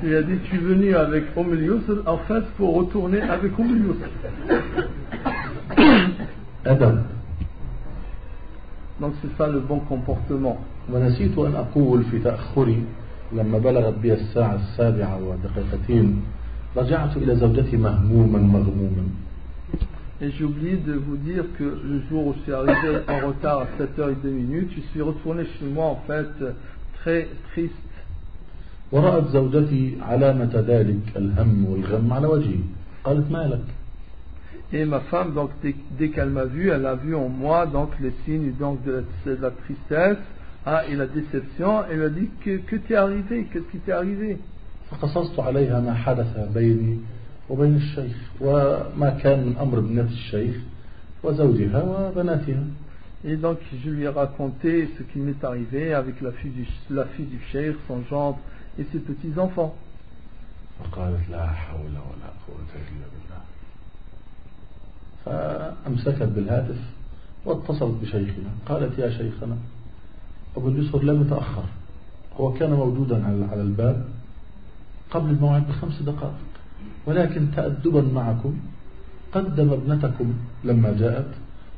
Il a dit, tu es venu avec Umm al-Yusr, en fait, pour retourner avec Umm al-Yusr.
أدب
Donc c'est ça le bon comportement.
ونسيت أن أقول في تأخري لما بلغت بي الساعة السابعة ودقيقتين رجعت إلى زوجتي مهموما مغموما
Et j'ai oublié de vous dire que le jour où je suis arrivé en retard à 7h02 minutes, je suis retourné chez moi en fait très triste.
ورأت زوجتي علامة ذلك الهم والغم على وجهي قالت مالك
Et ma femme, donc dès, dès qu'elle m'a vu, elle a vu en moi donc les signes donc de la, de la tristesse hein, et la déception. Elle m'a dit que, que t'es arrivé, qu'est-ce qui t'est arrivé
فقصصت عليها ما حدث بيني وبين الشيخ وما كان من أمر ابنة الشيخ وزوجها وبناتها.
Et donc je lui ai raconté ce qui m'est arrivé avec la fille du, la fille du cheikh, son gendre et ses petits-enfants.
فقالت لا حول ولا قوة إلا بالله. فأمسكت بالهاتف واتصلت بشيخنا. قالت يا شيخنا أبو اليسر لم يتأخر. هو كان موجودا على على الباب. قبل الموعد بخمس دقائق. ولكن تأدبا معكم. قدم ابنتكم لما جاءت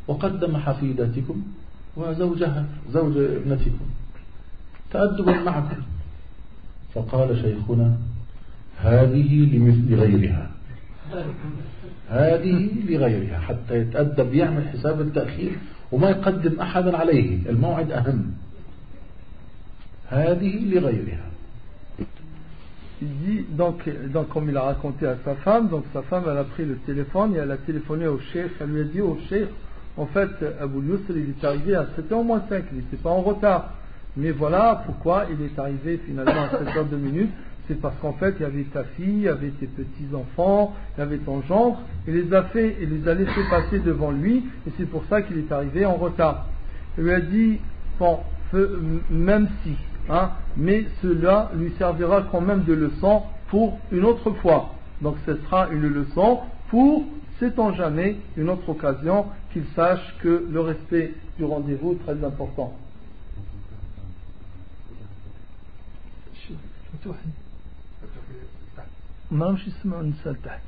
وقدم حفيدتكم وزوجها زوج ابنتكم. تأدبا معكم. فقال شيخنا هذه لمثل غيرها. هذه لغيرها. حتى يتأدب يعمل حساب التأخير وما يقدم أحدا عليه. الموعد أهم. هذه لغيرها.
Il dit, donc, donc, comme il a raconté à sa femme, donc sa femme, elle a pris le téléphone et elle a téléphoné au cheikh. Elle lui a dit au cheikh, en fait, Abu Yusr, il est arrivé à 7h moins 5, il n'était pas en retard. Mais voilà pourquoi il est arrivé finalement à 7h2 minutes. C'est parce qu'en fait, il y avait ta fille, il y avait tes petits-enfants, il y avait ton gendre, il les a fait, il les a laissés passer devant lui, et c'est pour ça qu'il est arrivé en retard. Il lui a dit, bon, même si, Hein, mais cela lui servira quand même de leçon pour une autre fois. Donc ce sera une leçon pour, sait-on jamais, une autre occasion qu'il sache que le respect du rendez-vous est très important. ما مش يسمعوا النساء تحت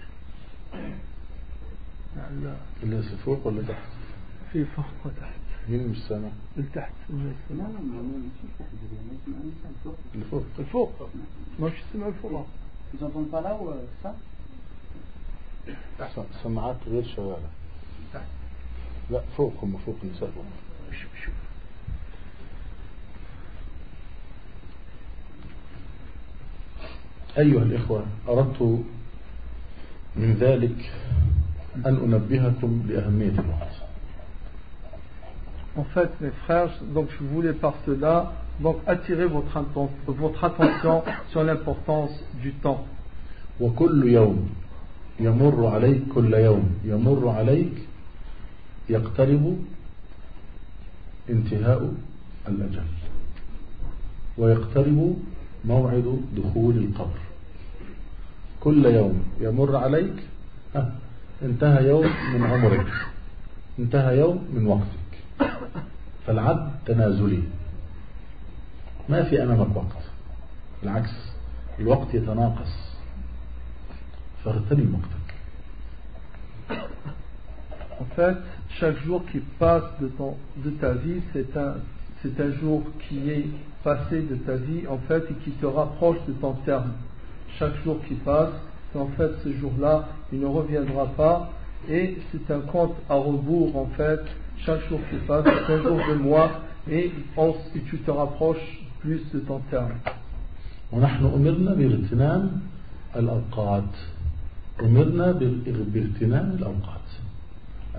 اللي فوق ولا تحت
في فوق وتحت
مين مش سامع؟
لتحت.
لا لا
الفوق. الفوق مش السماء الفوق.
جنطون فلا وسا
أحسن. سماعات غير شغالة. تحت لا فوق هم فوق النساء فوق أيها الإخوة أردت من ذلك أن أنبهكم لأهمية الوقت
En fait, mes frères, donc je voulais par cela donc attirer votre, votre attention sur l'importance du temps.
وكل يوم يمر عليك كل يوم يمر عليك يقترب انتهاء الأجل ويقترب موعد دخول القبر كل يوم يمر عليك انتهى يوم من عمرك انتهى يوم من وقتك فالعد تنازلي ما في أمامك وقت بالعكس الوقت يتناقص فاغتنم وقتك
En fait, chaque jour qui passe de, ton, de ta vie, c'est un, c'est un jour qui est passé de ta vie, en fait, et qui te rapproche de ton terme. Chaque jour qui passe, en fait, ce jour-là, il ne reviendra pas, et c'est un compte à rebours, en fait, chaque jour qui passe, c'est un jour de mois, et, on- et tu te rapproches plus de ton terme.
ونحن أمرنا باغتنام الأوقات أمرنا باغ- باغتنام الأوقات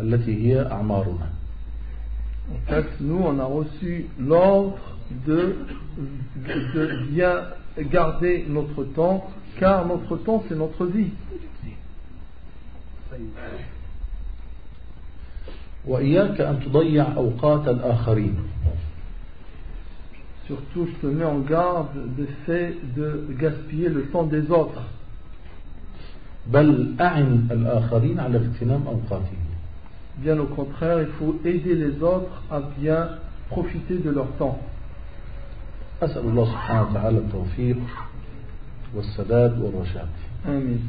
التي هي أعمارنا
En fait, nous, on a reçu l'ordre de, de bien garder notre temps, car notre temps, c'est notre vie.
وإياك أن تضيع أوقات الآخرين
Surtout, je te mets en garde du fait de gaspiller le temps des autres.
بل أعن الآخرين على اغتنام أوقاتهم
Bien au contraire, il faut aider les autres à bien profiter de leur temps.
أسأل الله سبحانه وتعالى التوفيق والسداد والرشاد
Amen.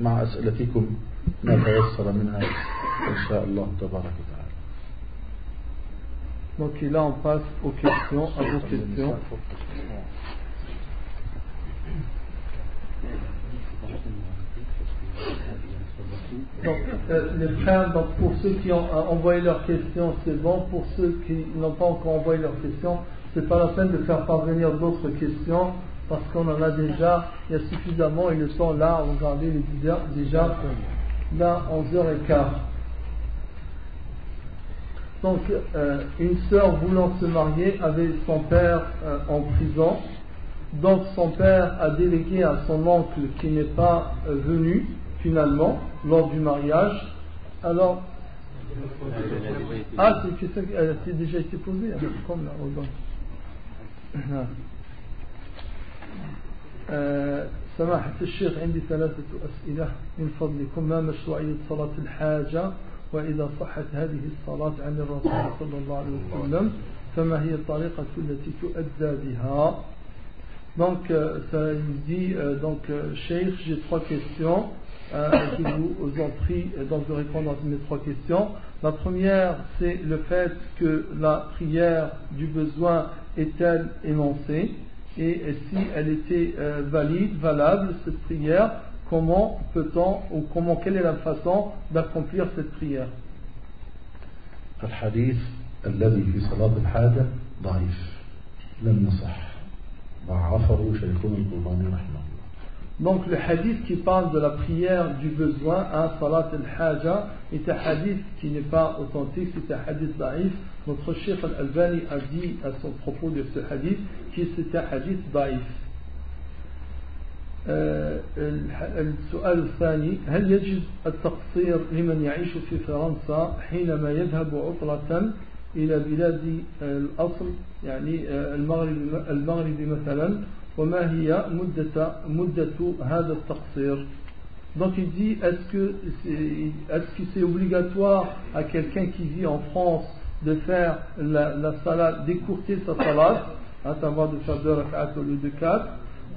مع أسئلتكم ما تيسر منها إن شاء الله تبارك وتعالى
Donc et là, on passe aux questions, à vos questions. Donc, euh, les frères, donc pour ceux qui ont euh, envoyé leurs questions, c'est bon. Pour ceux qui n'ont pas encore envoyé leurs questions, c'est pas la peine de faire parvenir d'autres questions parce qu'on en a déjà. Il y a suffisamment et le temps là, regardez les 10 heures, déjà là 11h15. Donc, euh, une sœur voulant se marier avait son père euh, en prison. Donc, son père a délégué à son oncle qui n'est pas euh, venu finalement lors du mariage. Alors, ah, c'est une question qui elle a déjà été posée. hein, comme là, سماحة الشيخ عندي ثلاثة أسئلة من فضلكم ما مشروعية صلاة الحاجة وإذا صحت هذه الصلاة عن الرسول صلى الله عليه وسلم فما هي الطريقة التي تؤدى بها Donc, euh, ça nous dit, euh, donc, euh, Cheikh, j'ai trois questions. Euh, je vous en prie euh, donc, de répondre à mes trois questions. La première, c'est le fait que la prière du besoin est-elle énoncée et, et si elle était euh, valide, valable, cette prière, comment peut-on, ou comment, quelle est la façon d'accomplir cette prière
الحديث الذي في صلاة الحاجة ضعيف لم يصح ضعفه شيخنا الألباني رحمه الله
Donc le hadith qui parle de la prière du besoin à Salat al-Haja est un hadith qui n'est pas authentique, c'est un hadith daïf. Notre Cheikh al-Albani a dit à son propos de ce hadith que c'est un hadith daïf. آه، الح- السؤال الثاني هل يجب التقصير لمن يعيش في فرنسا حينما يذهب عطلة إلى بلاد آه، الأصل يعني آه، المغرب المغرب مثلا وما هي مدة مدة هذا التقصير Donc il dit est-ce que c'est est-ce que c'est obligatoire à quelqu'un qui vit en France de faire la, la salat, d'écourter sa salat, à savoir de faire deux rak'at au lieu de quatre,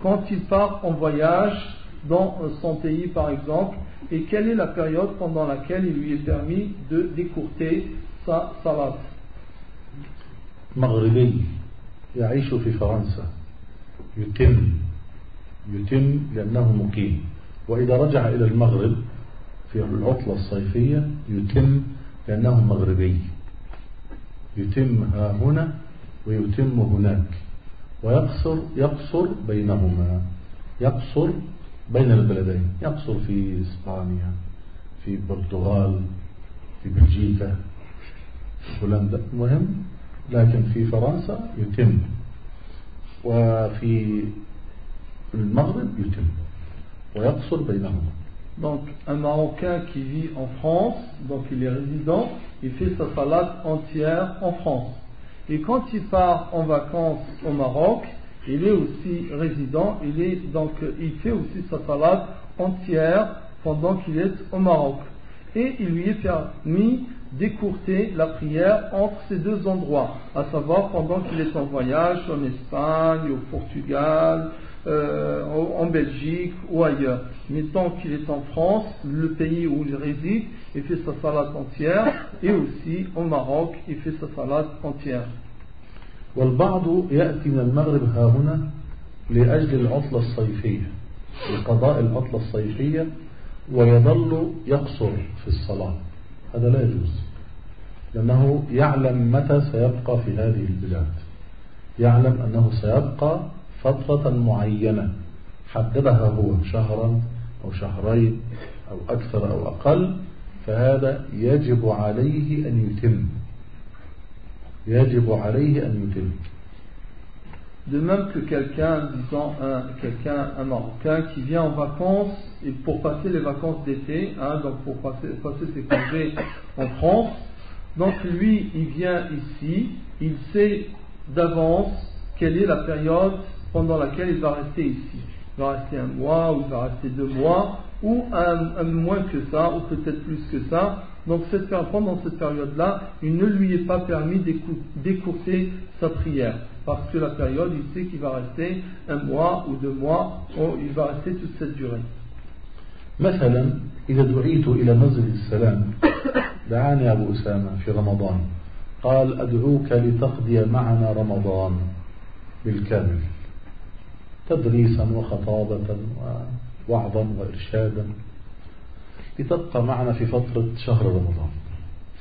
quand il part en voyage dans son pays par exemple, et quelle est la période pendant laquelle il lui est permis de d'écourter sa salat
يتم يتم لأنه مقيم. وإذا رجع إلى المغرب في العطلة الصيفية يتم لأنه مغربي. يتم ها هنا ويتم هناك. ويقصر يقصر بينهما. يقصر بين البلدين. يقصر في إسبانيا في البرتغال في بلجيكا هولندا مهم. لكن في فرنسا يتم. وفي المغرب يتم ويقصر بينهما
Donc, un Marocain qui vit en France, donc il est résident, il fait sa salade entière en France. Et quand il part en vacances au Maroc, il est aussi résident, il, est, donc, il fait aussi sa salade entière pendant qu'il est au Maroc. Et il lui est permis d'écourter la prière entre ces deux endroits, à savoir pendant qu'il est en voyage en Espagne, au Portugal, euh, en en Belgique ou ailleurs. Mais tant qu'il est en France, le pays où il réside, il fait sa salade entière. Et aussi au Maroc, il fait sa salade entière.
والبعض يأتي من المغرب ها هنا لأجل العطلة الصيفية لقضاء العطلة الصيفية ويظل يقصر في الصلاة هذا لا يجوز. لأنه يعلم متى سيبقى في هذه البلاد. يعلم أنه سيبقى فترة معينة. حددها هو شهرا أو شهرين أو أكثر أو أقل فهذا يجب عليه أن يتم. يجب عليه أن يتم.
De même que quelqu'un, disons un, quelqu'un, un Marocain qui vient en vacances pour passer les vacances d'été, hein, donc pour passer, ses congés en France, donc lui, il vient ici, il sait d'avance quelle est la période pendant laquelle il va rester ici. Il va rester un mois, ou il va rester deux mois, ou un, moins que ça, ou peut-être plus que ça. Donc cette, pendant cette période-là, il ne lui est pas permis d'écou- d'écourter sa prière. Parce que la période, il sait qu'il va rester un mois ou deux mois, ou il va rester toute cette durée.
مثلا إذا دعيت إلى مسجد السلام دعاني أبو أسامة في رمضان. قال أدعوك لتقضي معنا رمضان بالكامل. تدريسا وخطابة ووعظا وإرشادا. لتبقى معنا في فترة شهر رمضان.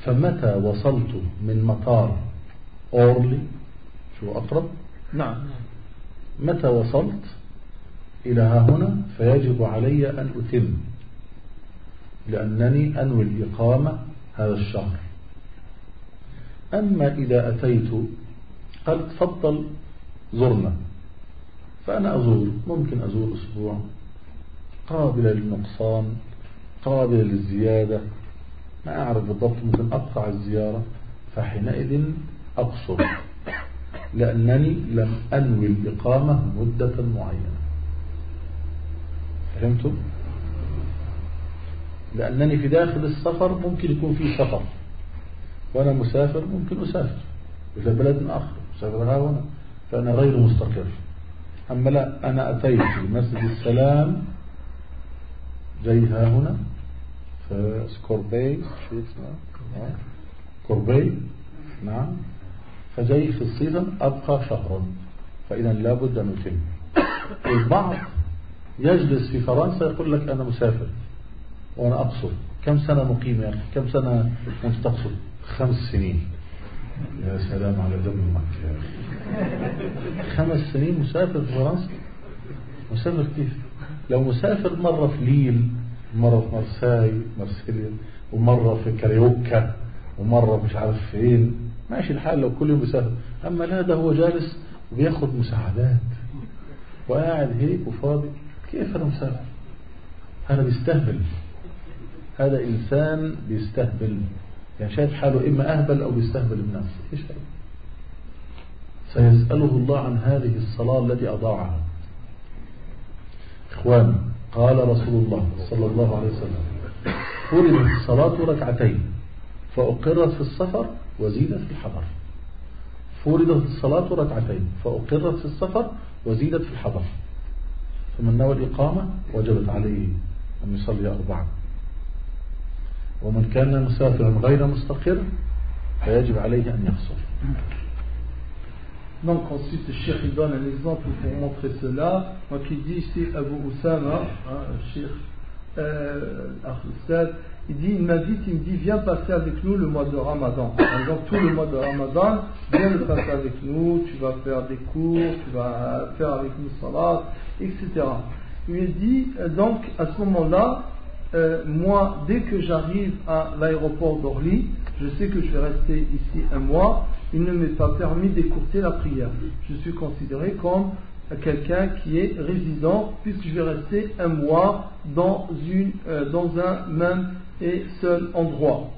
فمتى وصلت من مطار أورلي؟ شو أقرب؟
نعم.
متى وصلت إلى ها هنا؟ فيجب علي أن أتم لأنني أنوي الإقامة هذا الشهر. أما إذا أتيت قال تفضل زرنا فأنا أزور ممكن أزور أسبوع قابلة للنقصان قابلة للزيادة. ما أعرف بالضبط ممكن أقطع الزيارة فحينئذ أقصر. لأنني لم أنوي الإقامة مدة معينة فهمتم؟ لأنني في داخل السفر ممكن يكون في سفر وأنا مسافر ممكن أسافر إلى بلد آخر أسافر ها هنا فأنا غير مستقر أما لا أنا أتيت لمسجد السلام جاي ها هنا في سكوربي شو اسمه؟ كوربي نعم فجاي في الصيزن أبقى شهرا فإذا لابد أن أتم البعض يجلس في فرنسا يقول لك أنا مسافر وأنا أقصر. كم سنة مقيم يا أخي؟ كم سنة وأنت تقصر خمس سنين. يا سلام على يا أخي خمس سنين مسافر في فرنسا؟ مسافر كيف؟ لو مسافر مرة في ليل مرة في مرساي مرسيليا ومرة في كاريوكا ومرة مش عارف فين ماشي الحال لو كل يوم بيسافر. أما لا ده هو جالس وبياخد مساعدات. وقاعد هيك وفاضي. كيف أنا مسافر؟ هذا بيستهبل. هذا إنسان بيستهبل. يعني شايف حاله إما أهبل أو بيستهبل الناس. إيش هذا سيسأله الله عن هذه الصلاة التي أضاعها. إخواني قال رسول الله صلى الله عليه وسلم فرضت الصلاة ركعتين فأقرت في السفر وزيدت في الحضر. فرضت الصلاة ركعتين فأقرت في السفر وزيدت في الحضر. فمن نوى الإقامة وجبت عليه أن يصلي أربعا. ومن كان مسافرا غير مستقر فيجب عليه أن يقصر
Donc ensuite, le Cheikh il donne un exemple pour montrer cela. Donc il dit ici Abu Oussama, hein, Cheikh euh, il dit, il me dit, viens passer avec nous le mois de Ramadan. Par exemple, tout le mois de Ramadan, viens le passer avec nous, tu vas faire des cours, tu vas faire avec nous salat, etc. Il me dit, euh, donc à ce moment-là, euh, moi, dès que j'arrive à l'aéroport d'Orly, je sais que je vais rester ici un mois, il ne m'est pas permis d'écourter la prière. Je suis considéré comme quelqu'un qui est résident, puisque je vais rester un mois dans, une, euh, dans un même et seul endroit.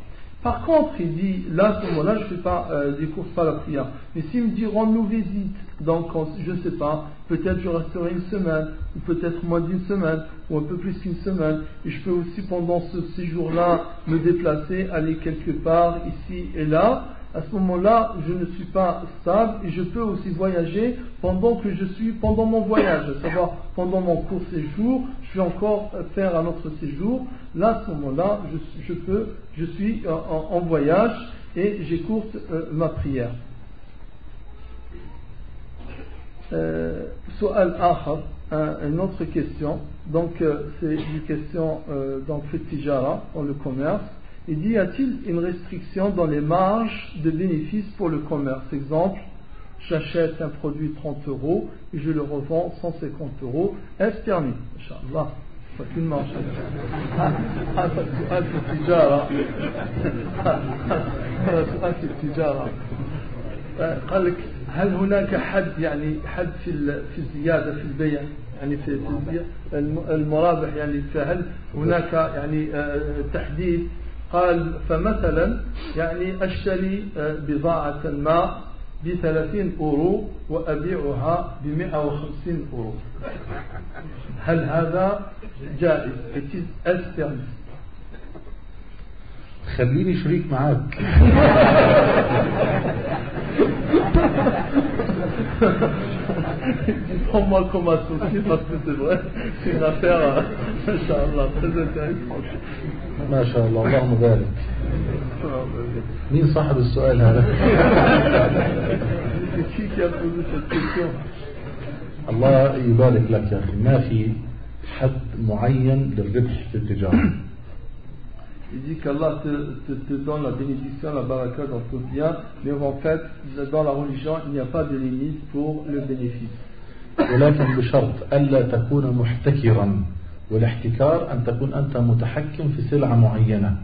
Par contre, il dit, là, à ce moment-là, je ne fais pas, euh, décourte pas la prière. Mais s'il me dit, rends-nous visite, donc on- je ne sais pas, peut-être je resterai une semaine, ou peut-être moins d'une semaine, ou un peu plus qu'une semaine, et je peux aussi pendant ce séjour-là me déplacer, aller quelque part, ici et là, à ce moment-là, je ne suis pas stable et je peux aussi voyager pendant que je suis, pendant mon voyage, à savoir pendant mon court séjour, je vais encore faire un autre séjour. Là, à ce moment-là, je, peux, je suis euh, en, voyage et j'écourte euh, ma prière. Euh, une autre question. Donc, euh, c'est une question dans le fait dans le commerce. il dit y a-t-il une restriction dans les marges de bénéfices pour le commerce exemple j'achète un produit 30 euros et je le revends 150 euros est-ce permis Inch'Allah فكل marge هذا سؤال في التجارة هذا سؤال في التجارة قال لك هل هناك حد يعني حد في ال- في الزياده في البيع يعني في في البيع الم- المرابح يعني فهل هناك يعني آه، تحديد قال فمثلا يعني أشتري آه، بضاعة ما بثلاثين أورو وأبيعها بمئة وخمسين أورو. هل هذا جائز؟ It is astounding.
خليني شريك معاك.
هم لكم أسوسي بس بس بس بس بس
ما شاء الله اللهم بارك مين صاحب السؤال هذا الله يبارك لك يا أخي ما في حد معين للربح في التجارة
Il dit qu'Allah te, te, te donne la bénédiction, la baraka dans ton bien, mais en fait, dans la religion, il n'y a pas de limite pour le bénéfice.
ولكن بشرط ألا تكون محتكرا والاحتكار أن تكون أنت متحكم في سلعة معينة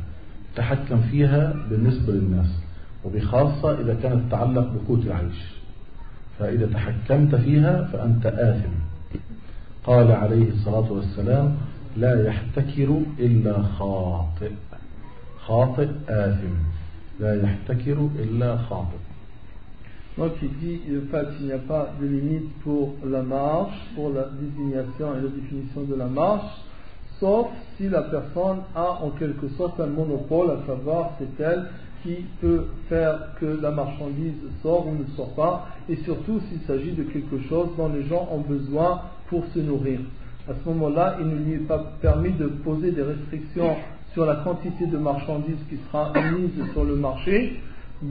تحكم فيها بالنسبة للناس وبخاصة إذا كانت تتعلق بقوت العيش. فإذا تحكمت فيها فأنت آثم. قال عليه الصلاة والسلام لا يحتكر إلا خاطئ. خاطئ آثم. لا يحتكر إلا خاطئ.
Donc il dit, en fait, il n'y a pas de limite pour la marche, pour la désignation et la définition de la marche, sauf si la personne a en quelque sorte un monopole, à savoir c'est elle qui peut faire que la marchandise sort ou ne sort pas, et surtout s'il s'agit de quelque chose dont les gens ont besoin pour se nourrir. À ce moment-là, il ne lui est pas permis de poser des restrictions sur la quantité de marchandises qui sera mise sur le marché,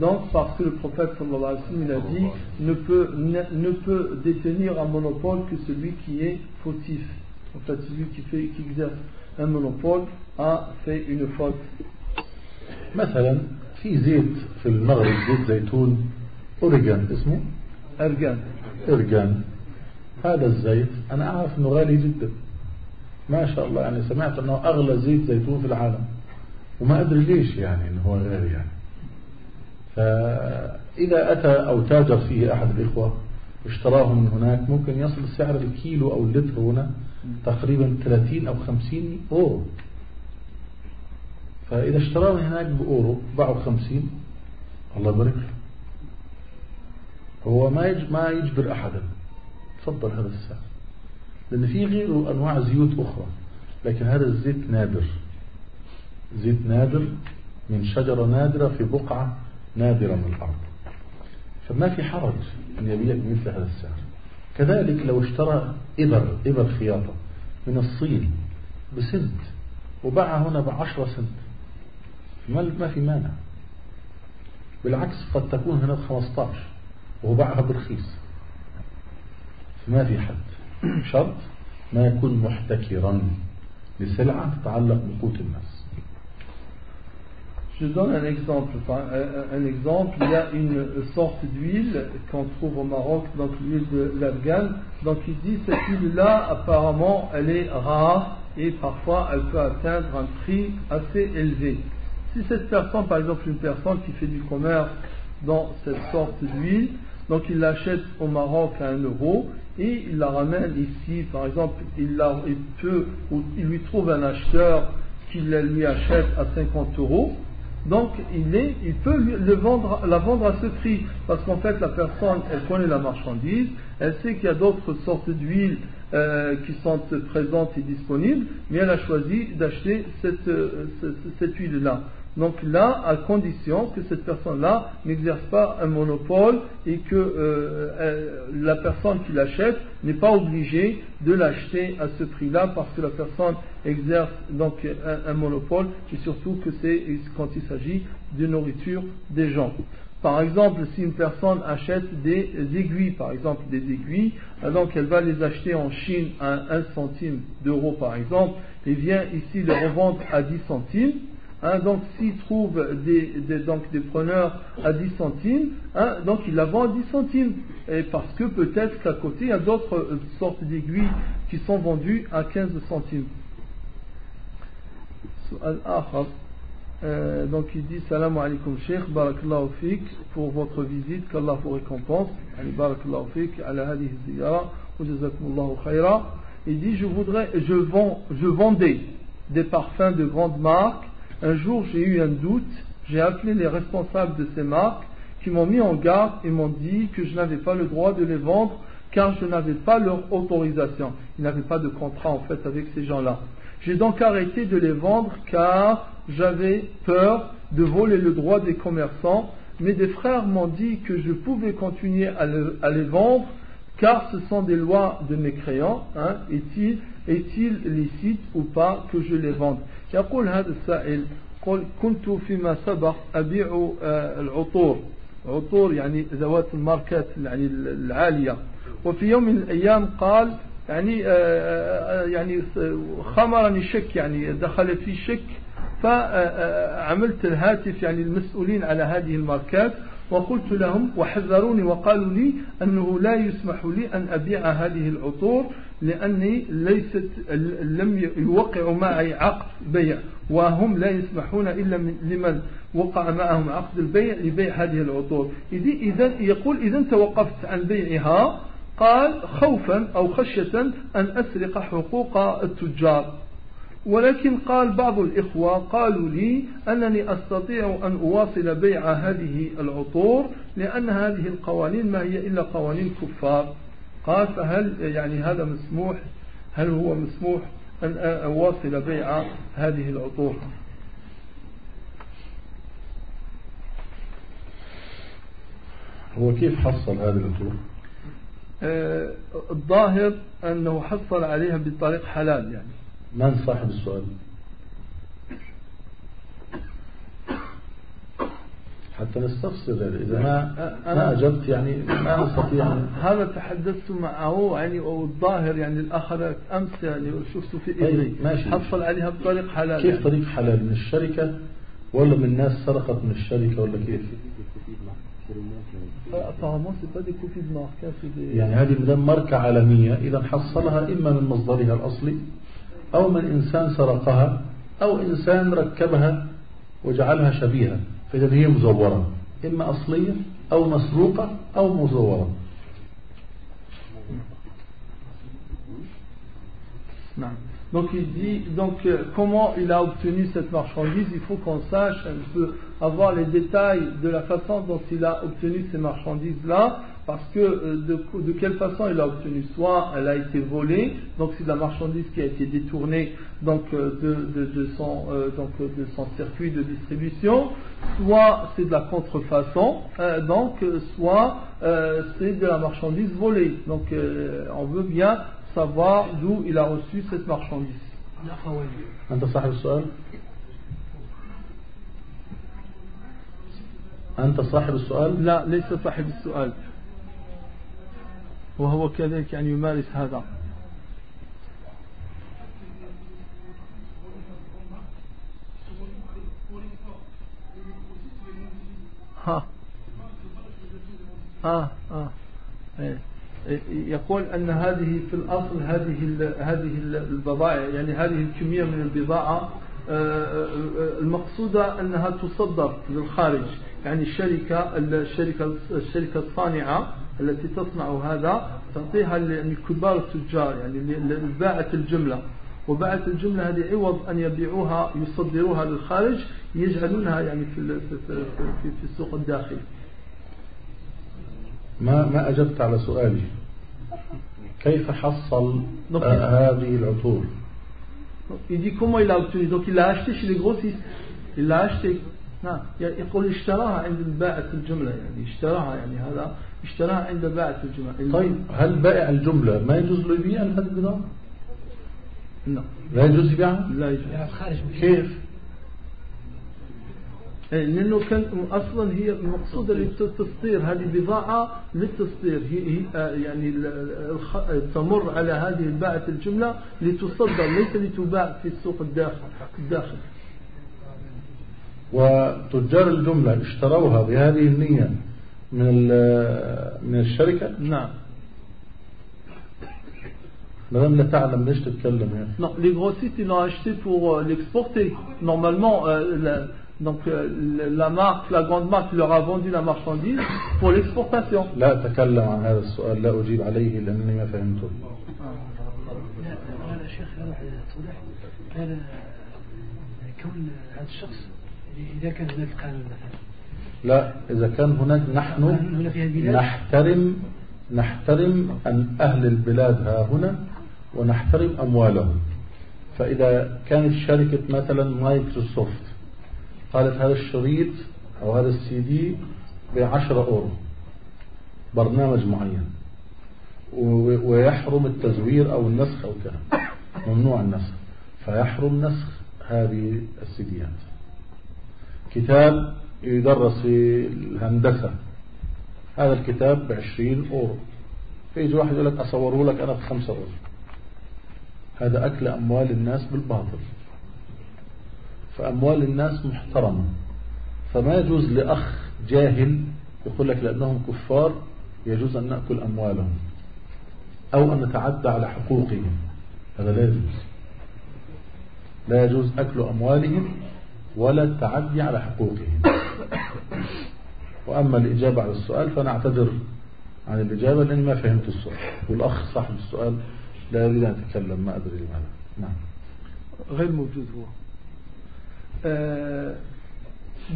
donc, parce que le prophète sallallahu alayhi wa sallam, il a dit ne peut, ne, ne peut détenir un monopole que celui qui est fautif. En fait, celui qui, fait, qui exerce un monopole a fait une faute.
مثلا في زيت في المغرب زيت زيتون أوريجان اسمه
Ergan.
إرجان هذا الزيت أنا أعرف أنه غالي جدا ما شاء الله يعني سمعت أنه أغلى زيت زيتون في العالم وما أدري ليش يعني أنه هو غالي يعني فإذا أتى أو تاجر فيه أحد الإخوة اشتراه من هناك ممكن يصل سعر الكيلو أو اللتر هنا تقريبا 30 أو 50 أورو. فإذا اشتراه هناك بأورو باعه 50 الله يبارك له هو ما. ما يجبر أحدا. تفضل هذا السعر. لأن في غيره أنواع زيوت أخرى لكن هذا الزيت نادر. زيت نادر من شجرة نادرة في بقعة نادرة من الأرض. فما في حرج أن يبيع بمثل هذا السعر؟ كذلك لو اشترى إبر إبر خياطة من الصين بسنت وباعها هنا بعشرة سنت ما في مانع. بالعكس قد تكون هنا ب 15 وهو باعها برخيص فما في حد. شرط ما يكون محتكرا. لسلعة تتعلق بقوت الناس.
Je donne un exemple. Enfin, un, exemple, il y a une sorte d'huile qu'on trouve au Maroc, donc l'huile de l'Afghan. Donc il dit cette huile-là, apparemment, elle est rare et parfois elle peut atteindre un prix assez élevé. Si cette personne, par exemple une personne qui fait du commerce dans cette sorte d'huile, donc il l'achète au Maroc à 1 euro et il la ramène ici, par exemple, il, la, il peut, ou il lui trouve un acheteur qui la lui achète à 50 euros. Donc il, est, il peut le vendre, la vendre à ce prix, parce qu'en fait la personne, elle connaît la marchandise, elle sait qu'il y a d'autres sortes d'huiles euh, qui sont présentes et disponibles, mais elle a choisi d'acheter cette, euh, cette, cette huile-là. Donc là, à condition que cette personne-là n'exerce pas un monopole et que euh, euh, la personne qui l'achète n'est pas obligée de l'acheter à ce prix-là parce que la personne exerce donc un, monopole et surtout que c'est quand il s'agit de nourriture des gens. Par exemple, si une personne achète des aiguilles, par exemple des aiguilles, euh, donc elle va les acheter en Chine à 1 centime d'euro par exemple, et vient ici les revendre à 10 centimes, Hein, donc s'il trouve des, donc des preneurs à 10 centimes, hein, donc il la vend à 10 centimes. Parce que peut-être qu'à côté, il y a d'autres euh, sortes d'aiguilles qui sont vendues à 15 centimes. Euh, donc il dit Salam alaikum Sheikh, barakallahu fik pour votre visite, qu'Allah vous récompense. Barakallahu fik, ala hadihi ziyara, wa jazakumullahu khayra. Il dit je voudrais, je, je vendais des parfums de grande marque un jour j'ai eu un doute, j'ai appelé les responsables de ces marques qui m'ont mis en garde et m'ont dit que je n'avais pas le droit de les vendre car je n'avais pas leur autorisation. Ils n'avaient pas de contrat en fait avec ces gens-là. J'ai donc arrêté de les vendre car j'avais peur de voler le droit des commerçants. Mais des frères m'ont dit que je pouvais continuer à, les vendre car ce sont des lois de mes créants. Hein, est-il est-il licite ou pas que je les vende يقول هذا السائل قل كنت فيما سبق أبيع العطور. عطور يعني ذوات الماركات يعني العالية. وفي يوم من الأيام قال يعني يعني خمرني شك يعني دخل في شك فعملت الهاتف يعني المسؤولين على هذه الماركات وقلت لهم وحذروني وقالوا لي أنه لا يسمح لي أن أبيع هذه العطور. لأني ليست لم يوقعوا معي عقد بيع وهم لا يسمحون إلا من لمن وقع معهم عقد البيع لبيع هذه العطور. إذا يقول إذا توقفت عن بيعها قال خوفا أو خشية أن أسرق حقوق التجار. ولكن قال بعض الإخوة قالوا لي أنني أستطيع أن أواصل بيع هذه العطور لأن هذه القوانين ما هي إلا قوانين كفار. قال فهل يعني هذا مسموح؟ هل هو مسموح أن أواصل بيع هذه العطور؟
هو كيف حصل هذه العطور؟
آه الظاهر أنه حصل عليها بطريق حلال يعني.
من صاحب السؤال؟ حتى نستفسر. إذا ما ما أجبت يعني ما نستطيع
هذا تحدثت معه يعني والظاهر يعني الآخر أمس يعني شفته في
طيب
إيدي.
ماشي.
حصل عليها بطريق حلال
كيف
يعني.
طريق حلال؟ من الشركة ولا من ناس سرقت من الشركة ولا كيف؟ يعني هذه مدام ماركة عالمية. إذا حصلها إما من مصدرها الأصلي أو من إنسان سرقها أو إنسان ركبها وجعلها شبيهة. فإذا هي مزورة إما أصلية أو مسروقة أو مزورة
Non. Donc il dit, donc euh, comment il a obtenu cette marchandise, il faut qu'on sache un peu, avoir les détails de la façon dont il a obtenu ces marchandises-là, parce que euh, de, de, quelle façon il a obtenu, soit elle a été volée, donc c'est de la marchandise qui a été détournée donc, euh, de, de, de, son, donc, de son circuit de distribution, soit c'est de la contrefaçon, donc soit c'est de la marchandise volée. Donc on veut bien savoir d'où il a reçu cette marchandise.
أنت صاحب السؤال أنت صاحب السؤال
لا ليس صاحب السؤال وهو كذلك يعني يمارس هذا. ها. ها ها. إيه. يقول أن هذه في الأصل هذه هذه البضائع يعني هذه الكمية من البضاعة المقصودة أنها تصدر للخارج يعني الشركة الشركة الشركة الصانعة التي تصنع هذا تعطيها لكبار التجار يعني لباعة الجملة. وباعة الجملة هذه عوض أن يبيعوها يصدروها للخارج يجعلونها يعني في في في السوق الداخلي.
ما ما أجبت على سؤالي. كيف حصل هذه العطور
Il dit comment il a obtenu. Donc il l'a acheté chez les grossistes. إلا acheté نعم. يقول اشتراها عند البائع الجملة يعني اشتراها يعني هذا اشتراها عند بائع الجملة
طيب هل بائع الجملة ما يجوز له يبيع؟ هذه البضاعة؟
نعم
لا. يجوز يبيعها؟
لا يجوز.
خارج
كيف؟
إيه، لأنه كان أصلا هي مقصودة للتصدير. هذه بضاعة للتصدير. هي هي آه، يعني تمر على هذه الباعة الجملة لتصدر ليس لتباع في السوق الداخل الداخل
وتجار الجملة اشتروها بهذه النية. من ال- من الشركة؟
نعم.
لا تعلم ليش تتكلم يا أخي
Non, les grossistes, ils l'ont acheté pour euh, l'exporter. Normalement, euh, la, donc euh, la marque, la grande marque leur a vendu la marchandise pour l'exportation.
لا أتكلم عن هذا السؤال لا أجيب عليه لأنني ما فهمته.
لا قال الشيخ هذا توضيح قال كون هذا الشخص إذا كان هناك قانون مثلا.
لا إذا كان هناك نحن نحترم نحترم أن أهل البلاد ها هنا ونحترم أموالهم. فإذا كانت شركة مثلا مايكروسوفت قالت هذا الشريط أو هذا السي دي بعشرة أورو برنامج معين ويحرم التزوير أو النسخ أو كذا ممنوع النسخ. فيحرم نسخ هذه السيديات كتاب يدرس في الهندسة. هذا الكتاب بعشرين أورو. فيجي واحد يقول لك أصوره لك أنا بخمسة أورو. هذا أكل أموال الناس بالباطل. فأموال الناس محترمة. فما يجوز لأخ جاهل يقول لك لأنهم كفار يجوز أن نأكل أموالهم. أو أن نتعدى على حقوقهم. هذا لا يجوز. لا يجوز أكل أموالهم ولا التعدي على حقوقهم وأما الإجابة على السؤال فأنا أعتذر عن الإجابة لأني ما فهمت السؤال والأخ صاحب السؤال لا يريد أن يتكلم ما أدري لماذا نعم
غير موجود هو. Euh,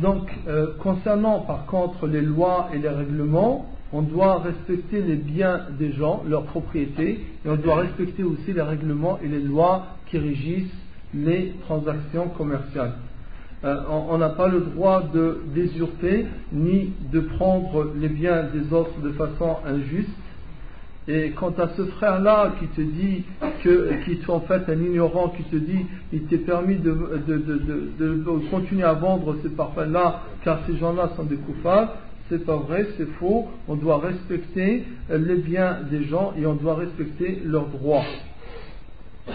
donc, euh, concernant par contre les lois et les règlements, on doit respecter les biens des gens, leurs propriétés, et on doit respecter aussi les règlements et les lois qui régissent les transactions commerciales. Euh, on n'a pas le droit de désurper ni de prendre les biens des autres de façon injuste. Et quant à ce frère-là qui te dit que, qui est en fait un ignorant, qui te dit il t'est permis de, continuer à vendre ces parfums-là, car ces gens-là sont des coupables, c'est pas vrai, c'est faux. On doit respecter les biens des gens et on doit respecter leurs droits. Euh,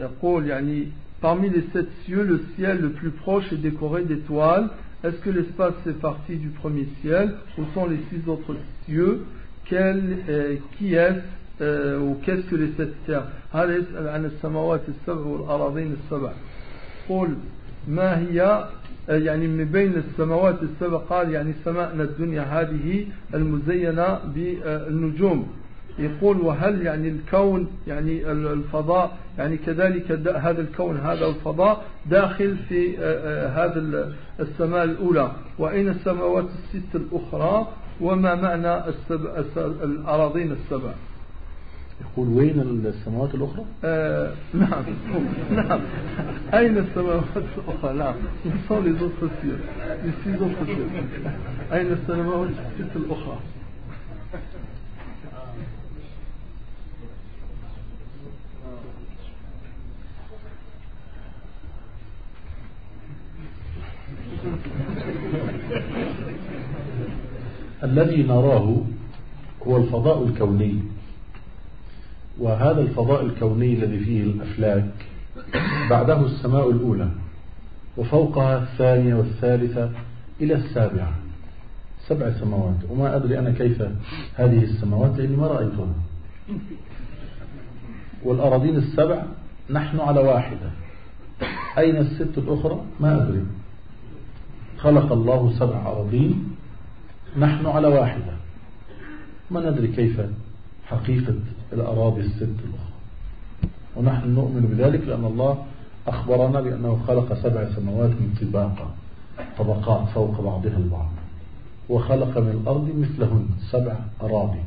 يقول يعني parmi les sept cieux, le ciel le plus proche est décoré d'étoiles. Est-ce que l'espace fait partie du premier ciel Où sont les six autres cieux Quel, euh, Qui est euh, ou qu'est-ce que les sept terres هذا يسأل عن السماوات السبع والأراضين السبع قل ما هي آه، يعني من بين السماوات السبع قال يعني سماءنا الدنيا هذه المزينة بالنجوم يقول وهل يعني الكون يعني الفضاء يعني كذلك هذا الكون هذا الفضاء داخل في آه، آه، هذا ال- السماء الأولى. وأين السماوات الست الأخرى؟ وما معنى السبع الأراضين السبع؟
يقول وين السماوات الأخرى؟
آه، نعم. نعم. أين السماوات الأخرى؟ نعم. Où sont les autres cieux. Les six autres cieux. أين السماوات الست الأخرى؟
الذي نراه هو الفضاء الكوني. وهذا الفضاء الكوني الذي فيه الأفلاك بعده السماء الأولى وفوقها الثانية والثالثة إلى السابعة. سبع سماوات. وما أدري أنا كيف هذه السماوات لأني ما رأيتها. والأراضين السبع نحن على واحدة. أين الست الأخرى؟ ما أدري. خلق الله سبع أراضين نحن على واحدة. ما ندري كيف حقيقة الأراضي الست الأخرى. ونحن نؤمن بذلك لأن الله أخبرنا بأنه خلق سبع سماوات من طباقة طبقات فوق بعضها البعض. وخلق من الأرض مثلهن سبع أراضي.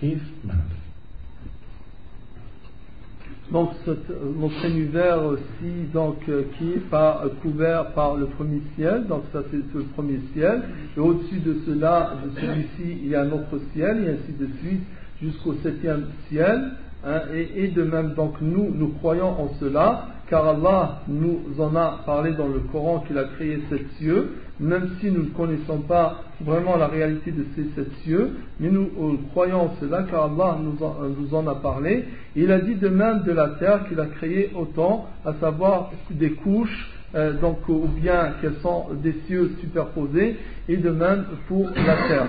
كيف؟ ما ندري.
Donc notre univers aussi donc euh, qui est pas euh, couvert par le premier ciel, donc ça c'est le premier ciel, et au-dessus de cela, de celui-ci, il y a un autre ciel, et ainsi de suite jusqu'au septième ciel, hein, et, et de même donc nous, nous croyons en cela, car Allah nous en a parlé dans le Coran qu'il a créé sept cieux, même si nous ne connaissons pas vraiment la réalité de ces sept cieux, mais nous euh, croyons cela car Allah nous en, euh, nous en a parlé. Il a dit de même de la terre qu'il a créé autant, à savoir des couches, euh, donc ou bien qu'elles sont des cieux superposés, et de même pour la terre.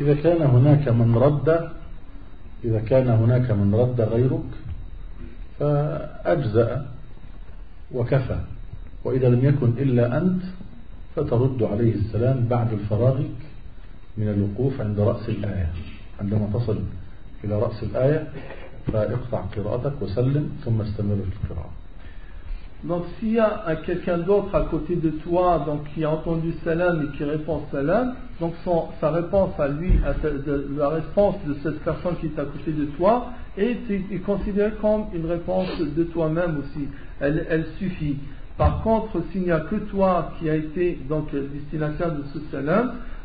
إذا كان هناك من رد إذا كان هناك من رد غيرك فأجزأ وكفى. وإذا لم يكن إلا أنت فترد عليه السلام بعد فراغك من الوقوف عند رأس الآية. عندما تصل إلى رأس الآية فاقطع قراءتك وسلم ثم استمر في القراءة.
Donc s'il y a un- quelqu'un d'autre à côté de toi donc, qui a entendu salam et qui répond salam, donc sa réponse à lui, à la réponse de cette personne qui est à côté de toi est, est considérée comme une réponse de toi-même aussi. Elle, elle suffit. Par contre, s'il n'y a que toi qui a été donc destinataire de ce salam,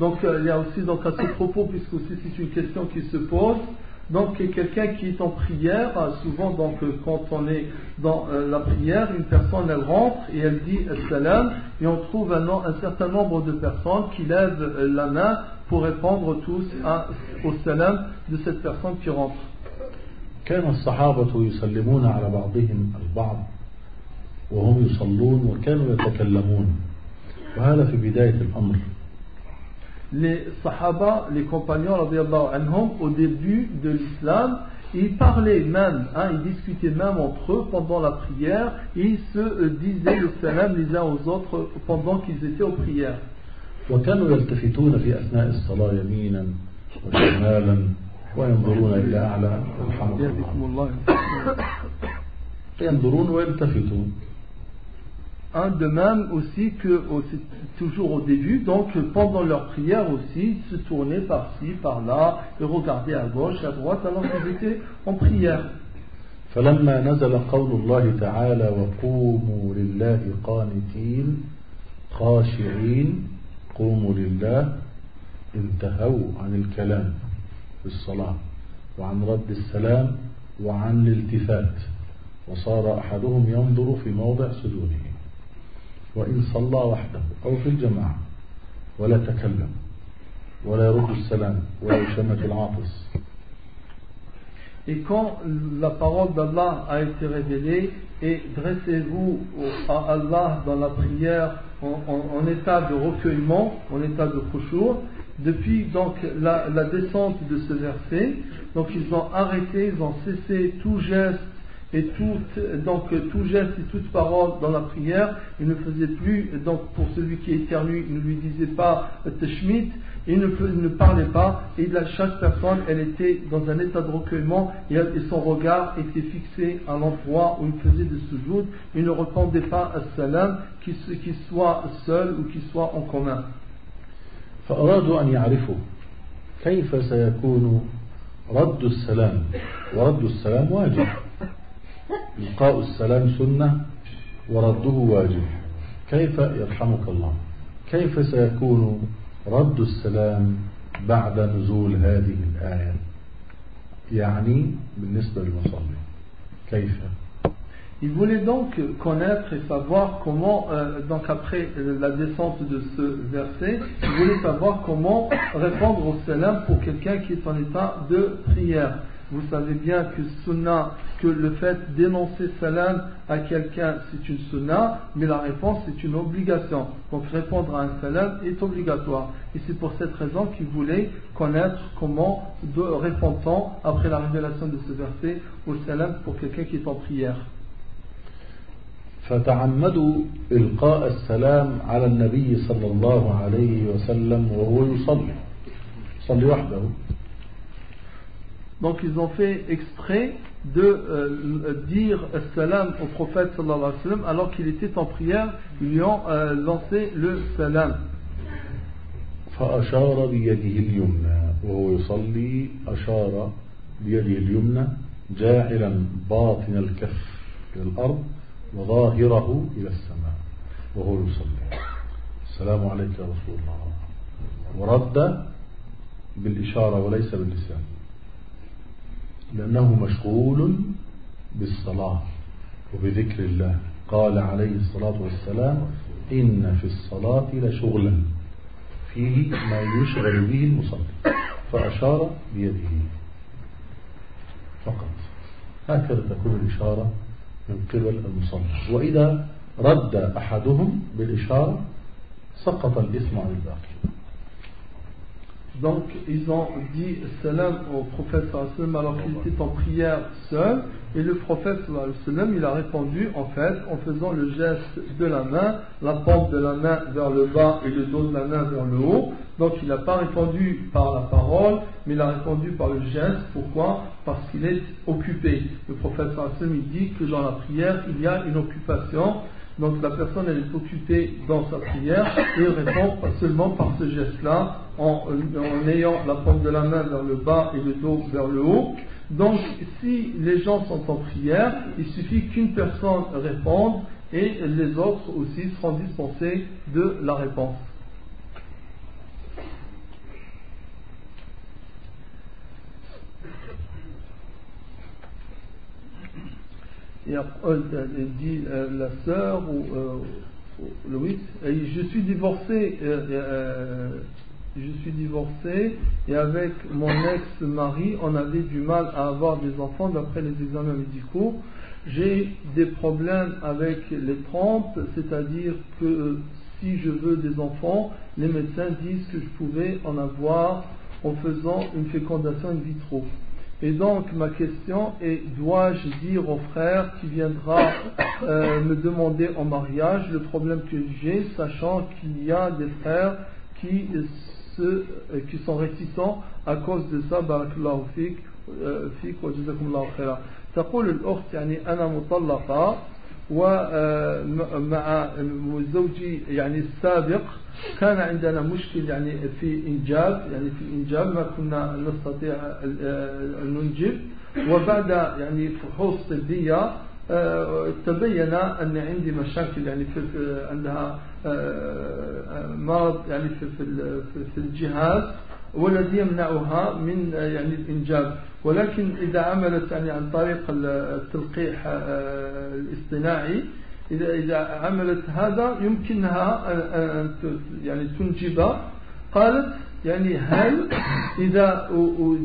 Donc euh, il y a aussi donc à ce propos, puisque aussi c'est une question qui se pose, donc quelqu'un qui est en prière, euh, souvent donc euh, quand on est dans euh, la prière, une personne elle rentre et elle dit salam et on trouve un, no- un certain nombre de personnes qui lèvent euh, la main pour répondre tous à- au salam de cette personne qui rentre.
كان الصحابة يسلمون على بعضهم البعض وهم يصلون وكانوا يتكلمون وهذا في بداية الأمر
les sahaba, les compagnons radiallahu anhum, au début de l'islam, ils parlaient même, hein, ils discutaient même entre eux pendant la prière, et ils se euh, disaient le salam les uns aux autres pendant qu'ils étaient aux prières.
وكانوا يلتفتون في أثناء الصلاة يمينا وشمالا وينظرون إلى أعلى يرحمك الله ينظرون ويلتفتون
Hein, de même aussi que au- c'est toujours au début, donc pendant leur prière aussi, se tournaient par-ci, par-là, et regardaient à gauche, à droite, alors qu'ils étaient en prière.
فلما نزل قول الله تعالى وقوموا لله قانتين خاشعين قوموا لله انتهوا عن الكلام في الصلاة وعن رد السلام وعن الالتفات وصار أحدهم ينظر في موضع سجوده وإن صلى وحده أو في الجماعة ولا تكلم ولا يرد السلام ولا يشمت العاطس
Et quand la parole d'Allah a été révélée, et dressez-vous au- à Allah dans la prière en, en- en état de recueillement, en état de khushu', depuis donc la, la descente de ce verset, donc ils ont arrêté, ils ont cessé tout geste et tout, donc tout geste et toute parole dans la prière, ils ne faisaient plus, donc pour celui qui éternue, il ne lui disait pas tashmit, il ne, fais- il ne parlait pas, et là, chaque personne, elle était dans un état de recueillement, et, elle- et son regard était fixé à l'endroit où il faisait de sujoud, il ne répondait pas à salam, qu'il se- qu'il soit seul ou qu'il soit en commun.
فأرادوا أن يعرفوا كيف سيكون رد السلام ورد السلام واجب إلقاء السلام سنة ورده واجب كيف يرحمك الله كيف سيكون رد السلام بعد نزول هذه الآية يعني بالنسبة للمصلي كيف
Il voulait donc connaître et savoir comment, euh, donc après euh, la descente de ce verset, il voulait savoir comment répondre au salam pour quelqu'un qui est en état de prière. Vous savez bien que sunna, que le fait d'énoncer salam à quelqu'un c'est une sunna, mais la réponse c'est une obligation. Donc répondre à un salam est obligatoire. Et c'est pour cette raison qu'il voulait connaître comment de répond-on après la révélation de ce verset au salam pour quelqu'un qui est en prière.
فتعمدوا إلقاء السلام على النبي صلى الله عليه وسلم وهو يصلي يصلي وحده
Donc ils ont fait exprès de euh, dire salam au prophète sallallahu alayhi wa sallam alors qu'il était en prière, ils lui ont euh, lancé le salam.
فأشار بيده اليمنى وهو يصلي أشار بيده اليمنى جاعلا باطن الكف إلى الأرض وظاهره إلى السماء وهو يصلي السلام عليك يا رسول الله ورد بالإشارة وليس باللسان لأنه مشغول بالصلاة وبذكر الله. قال عليه الصلاة والسلام إن في الصلاة لشغلا فيه ما يشغل به المصلي فأشار بيده فقط. هكذا تكون الإشارة من قبل المصلي. وإذا رد أحدهم بالإشارة سقط الإثم عن الباقي.
Donc ils ont dit salam au prophète sallam alors qu'il était en prière seul et le prophète sallam il a répondu en fait en faisant le geste de la main, la paume de la main vers le bas et le dos de la main vers le haut. Donc il n'a pas répondu par la parole mais il a répondu par le geste. Pourquoi? Parce qu'il est occupé. Le prophète sallam il dit que dans la prière il y a une occupation donc la personne elle est occupée dans sa prière et répond seulement par ce geste-là en, en, ayant la paume de la main vers le bas et le dos vers le haut. Donc si les gens sont en prière, il suffit qu'une personne réponde et les autres aussi seront dispensés de la réponse. Et après, elle dit euh, la sœur ou euh, le oui, je suis divorcé, euh, je suis divorcé et avec mon ex-mari, on avait du mal à avoir des enfants d'après les examens médicaux. J'ai des problèmes avec les trompes, c'est-à-dire que si je veux des enfants, les médecins disent que je pouvais en avoir en faisant une fécondation in vitro. Et donc ma question est, dois-je dire au frère qui viendra euh, me demander en mariage le problème que j'ai, sachant qu'il y a des frères qui, se, qui sont réticents à cause de ça, barakallahu fik, فيك وجزاكم الله خيرا تقول الأخت يعني أنا مطلقة ومع زوجي يعني السابق كان عندنا مشكل يعني في إنجاب يعني في الإنجاب ما كنا نستطيع أن ننجب وبعد يعني فحوص طبية تبين أن عندي مشاكل يعني في عندها مرض يعني في في الجهاز. والذي يمنعها من يعني الإنجاب ولكن إذا عملت يعني عن طريق التلقيح الاصطناعي إذا إذا عملت هذا يمكنها أن يعني تنجب. قالت يعني هل إذا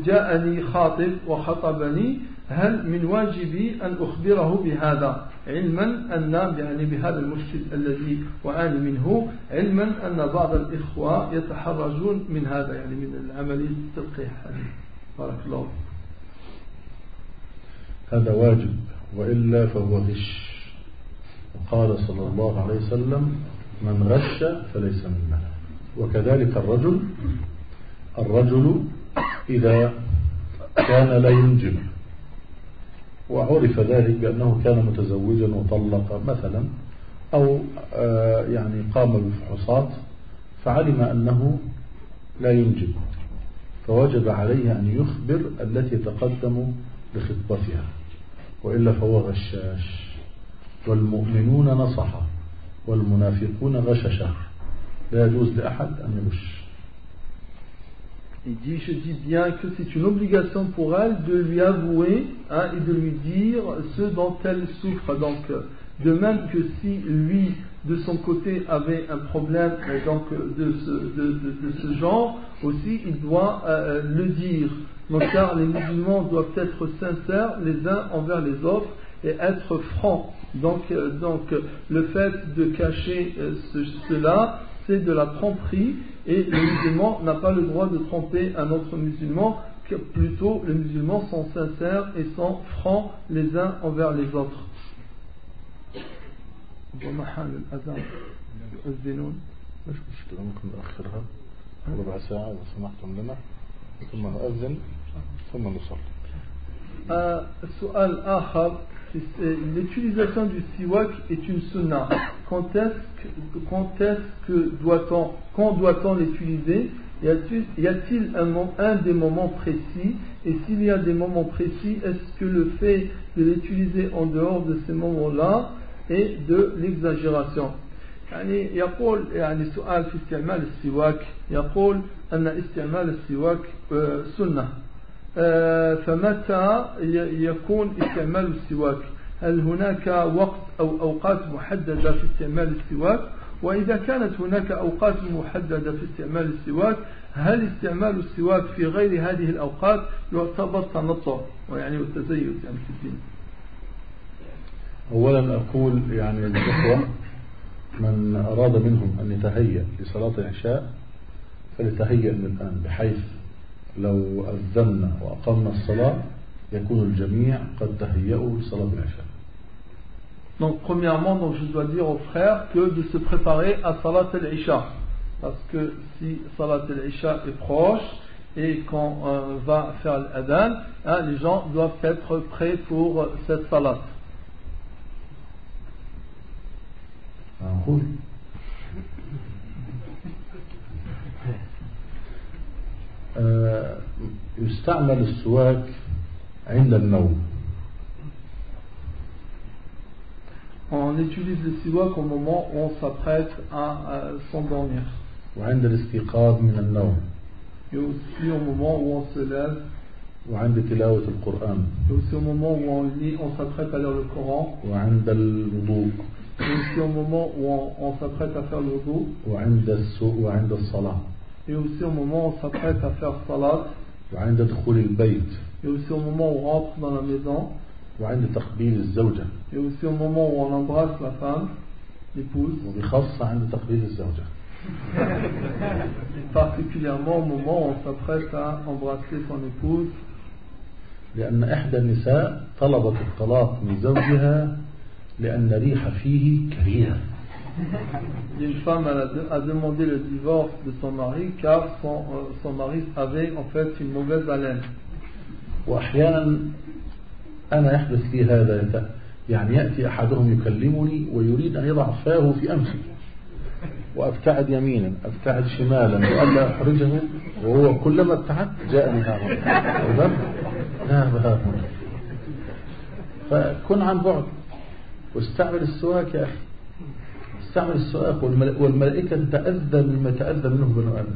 جاءني خاطب وخطبني هل من واجبي أن أخبره بهذا علما أن يعني بهذا المشكل الذي أعاني منه علما أن بعض الإخوة يتحرجون من هذا يعني من عملية التلقيح بارك الله
هذا واجب وإلا فهو غش. وقال صلى الله عليه وسلم من غش فليس منا. وكذلك الرجل الرجل إذا كان لا ينجب. وعرف ذلك بأنه كان متزوجا وطلق مثلا أو يعني قام بفحوصات فعلم أنه لا ينجب. فوجب عليه أن يخبر التي تقدم لخطبتها وإلا فهو غشاش. والمؤمنون نصحة والمنافقون غششة. لا يجوز لأحد أن يغش.
Il dit, je dis bien que c'est une obligation pour elle de lui avouer hein, et de lui dire ce dont elle souffre. Donc, euh, de même que si lui, de son côté, avait un problème euh, donc, de, ce, genre, aussi, il doit euh, le dire. Donc, car les musulmans doivent être sincères les uns envers les autres et être francs. Donc, euh, donc euh, le fait de cacher euh, ce- cela, c'est de la tromperie et le musulman n'a pas le droit de tromper un autre musulman, que plutôt les musulmans sont sincères et sont francs les uns envers les autres. ومحل الأذان يؤذنون
مش مشكلة ممكن نأخرها ربع ساعة إذا سمحتم لنا ثم نؤذن ثم نصلي
Un su'al akhar, c'est- c'est l'utilisation du siwak est une sunna. Quand est-ce que, quand est-ce que doit-on, quand doit-on l'utiliser Y a-t-il y a-t-il un, mo- un des moments précis Et s'il y a des moments précis, est-ce que le fait de l'utiliser en dehors de ces moments-là est de l'exagération يعني يقول يعني سؤال في استعمال السواك يقول أن استعمال السواك آه، سنة آه، فمتى ي- يكون استعمال السواك؟ هل هناك وقت أو أوقات محددة في استعمال السواك؟ وإذا كانت هناك أوقات محددة في استعمال السواك هل استعمال السواك في غير هذه الأوقات يعتبر تنطع؟ ويعني والتزيد يعني في الدين.
أولا أقول يعني للإخوة من أراد منهم أن يتهيأ لصلاة العشاء فليتهيأ من الآن بحيث لو أذنا وأقمنا الصلاة يكون الجميع قد تهيأوا لصلاة العشاء
Donc, premièrement, donc, je dois dire aux frères que de se préparer à Salat al-Isha. Parce que si Salat al-Isha est proche et qu'on euh, va faire l'adhan, hein, les gens doivent être prêts pour euh, cette Salat.
يستعمل السواك عند النوم
On utilise le siwak au moment où on s'apprête à, à s'endormir.
وعند الاستيقاظ من النوم
Et aussi au moment où on se lève.
وعند تلاوة القرآن
Et aussi au moment où on lit, on s'apprête à lire le Coran.
وعند الوضوء
Et aussi au moment où on, on s'apprête à faire le wudu.
وعند السوء وعند الصلاة
Et aussi au moment où on s'apprête à faire Salat.
وعند دخول البيت
Et aussi au moment où on rentre dans la maison.
وعند تقبيل الزوجة
Et aussi au moment où on embrasse la femme, l'épouse.
وبخاصة عند تقبيل الزوجة
Et particulièrement au moment où on s'apprête à embrasser son épouse.
لأن إحدى النساء طلبت الطلاق من زوجها لأن ريح فيه كريهة
Une femme elle a, de- a demandé le divorce de son mari car son, euh, son mari avait en fait une mauvaise haleine.
وأحيانا أنا يحدث لي هذا يعني يأتي أحدهم يكلمني ويريد أن يضع فاه في أنفي وأبتعد يمينا أبتعد شمالا وألا أحرجه وهو كلما ابتعدت جاءني هذا. ذهب هذا. فكن عن بعد. واستعمل السواك يا أخي. استعمل والمل- والملائكة تتأذى مما يتأذى منه بنو آدم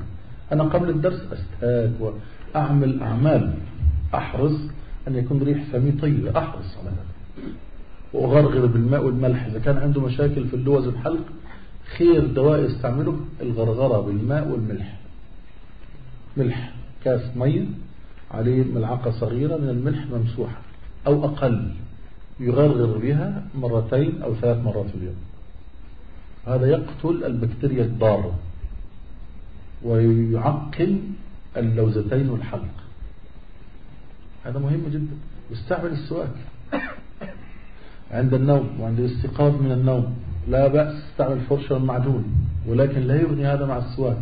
أنا قبل الدرس أستهاك وأعمل أعمال. أحرص أن يكون ريح فمي طيبة. أحرص على هذا. وأغرغر بالماء والملح. إذا كان عنده مشاكل في اللوز الحلق خير دواء يستعمله الغرغرة بالماء والملح. ملح كاس مية عليه ملعقة صغيرة من الملح ممسوحة أو أقل. يغرغر بها مرتين أو ثلاث مرات في اليوم. هذا يقتل البكتيريا الضارة ويعقم اللوزتين والحلق. هذا مهم جدا. يستعمل السواك عند النوم وعند الاستيقاظ من النوم. لا بأس استعمل فرشة والمعجون ولكن لا يغني هذا مع السواك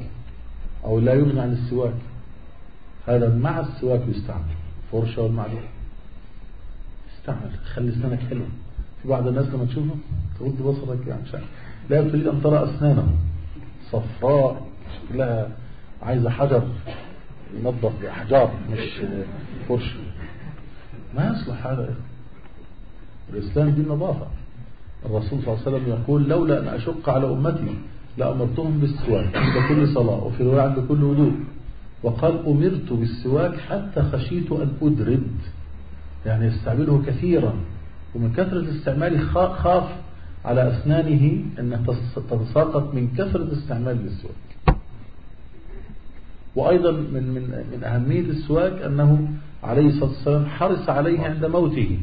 أو لا يغني عن السواك. هذا مع السواك يستعمل فرشة والمعجون استعمل خلي اسنانك حلوة في بعض الناس لما تشوفه ترد بصرك يعني مش عارف. لا تريد أن ترى أسنانه. صفراء شكلها عايزة حجر ينظف بأحجار مش فرشة ما يصلح هذا. الإسلام دين نظافة. الرسول صلى الله عليه وسلم يقول لولا أن أشق على أمتي لأمرتهم بالسواك عند كل صلاة وفي رواية عند كل وضوء. وقال أمرت بالسواك حتى خشيت أن أدرد. يعني يستعمله كثيرا. ومن كثرة استعماله خا- خاف على أسنانه أن تتساقط من كثرة استعمال السواك. وأيضا من, من, من أهمية السواك أنه عليه الصلاة والسلام حرص عليه عند موته.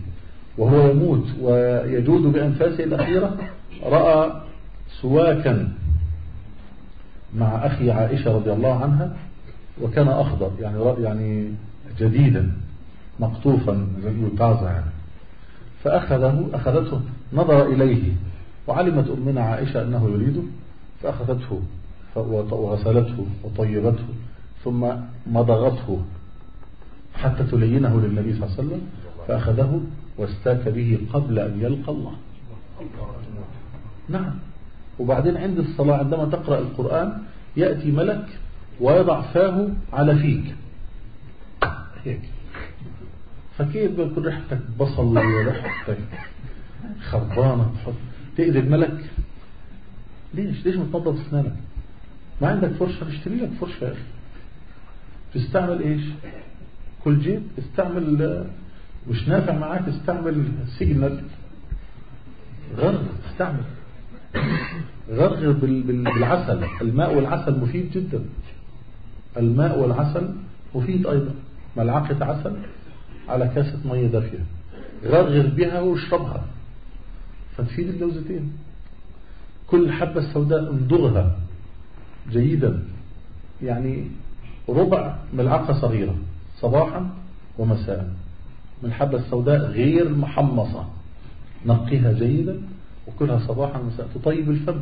وهو يموت ويجود بأنفاسه الأخيرة رأى سواكا مع أخي عائشة رضي الله عنها وكان أخضر يعني يعني جديدا مقطوفا زي يعني فأخذه أخذته نظر إليه. وعلمت أمنا عائشة أنه يريده فأخذته وغسلته وطيبته ثم مضغته حتى تلينه للنبي صلى الله عليه وسلم فأخذه واستاك به قبل أن يلقى الله. نعم. وبعدين عند الصلاة عندما تقرأ القرآن يأتي ملك ويضع فاه على فيك. هيك. فكيف بيكون ريحتك بصل وريحتك خربانة تحط؟ تأذي الملك ليش؟ ليش متنظف اسنانك ما عندك فرشة اشتري لك فرشة يا أخي. تستعمل إيش؟ كل جيب. استعمل مش نافع معاك استعمل سيجنال. غرغر استعمل غرغر بال- بال- بالعسل. الماء والعسل مفيد جدا. الماء والعسل مفيد أيضا. ملعقة عسل على كاسة مية دافية. غرغر بها واشربها. فتفيد اللوزتين كل حبة سوداء امضغها جيدا يعني ربع ملعقة صغيرة صباحا ومساء. من الحبة السوداء غير محمصة نقيها جيدا وكلها صباحا ومساء. تطيب الفم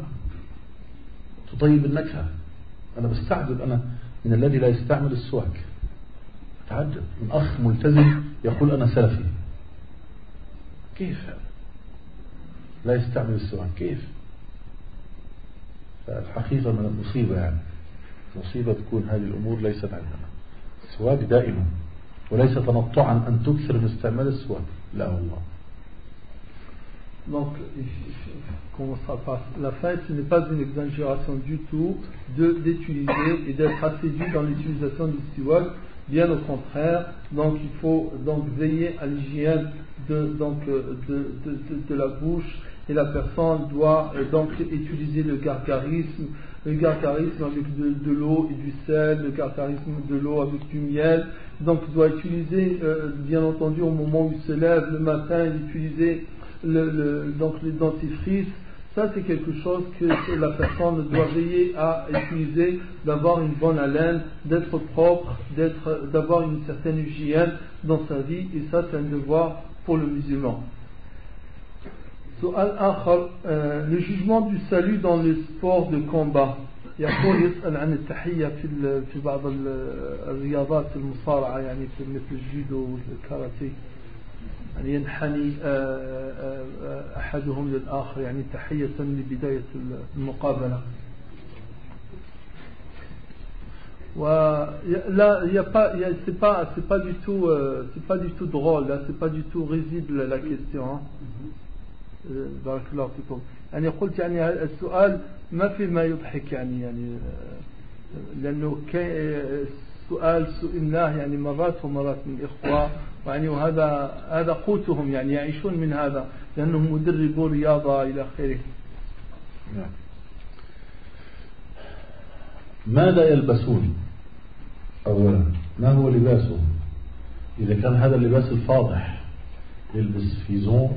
تطيب النكهة. أنا بستعجب أنا من الذي لا يستعمل السواك. أتعجب. من أخ ملتزم يقول أنا سلفي. كيف؟ هذا لا يستعمل السواك كيف فالحقيقة من المصيبة يعني مصيبة تكون هذه الأمور ليست عندنا السواك دائما وليس تنطعا أن تكثر من استعمال السواك لا والله
Donc, il- il- comment ça passe La fin, ce n'est pas une exagération du tout de d'utiliser et d'être assidu dans l'utilisation du siwak. Bien au contraire, donc il faut donc veiller à l'hygiène de, donc, euh, de, de, de- de la bouche et la personne doit euh, donc utiliser le gargarisme, le gargarisme avec de, l'eau et du sel, le gargarisme de l'eau avec du miel. Donc il doit utiliser, euh, bien entendu, au moment où il se lève le matin, utiliser le, le- donc les dentifrices, ça c'est quelque chose que la personne doit veiller à utiliser, d'avoir une bonne haleine, d'être propre, d'avoir une certaine hygiène dans sa vie, et ça c'est un devoir pour le musulman. سؤال آخر آه، le jugement du salut dans les sports de combat يقول يسأل عن التحية في ال- في بعض ال- الرياضات المصارعة يعني في مثل الجودو والكاراتيه يعني ينحني آه، آه، آه، أحدهم للآخر يعني تحية لبداية المقابلة ولا il y a pas il y a- c'est pas c'est pas du tout euh, c'est pas du tout drôle là c'est pas du tout risible la question hein. آه، بارك الله فيكم. يعني قلت يعني السؤال ما في ما يضحك يعني يعني آه، لأنه كي- السؤال سئلناه يعني مرات ومرات من الإخوة يعني وهذا هذا قوتهم يعني يعيشون من هذا لأنهم مدربو رياضة إلى آخره.
نعم. ماذا يلبسون؟ أولا ما هو لباسهم؟ إذا كان هذا اللباس الفاضح يلبس فيزون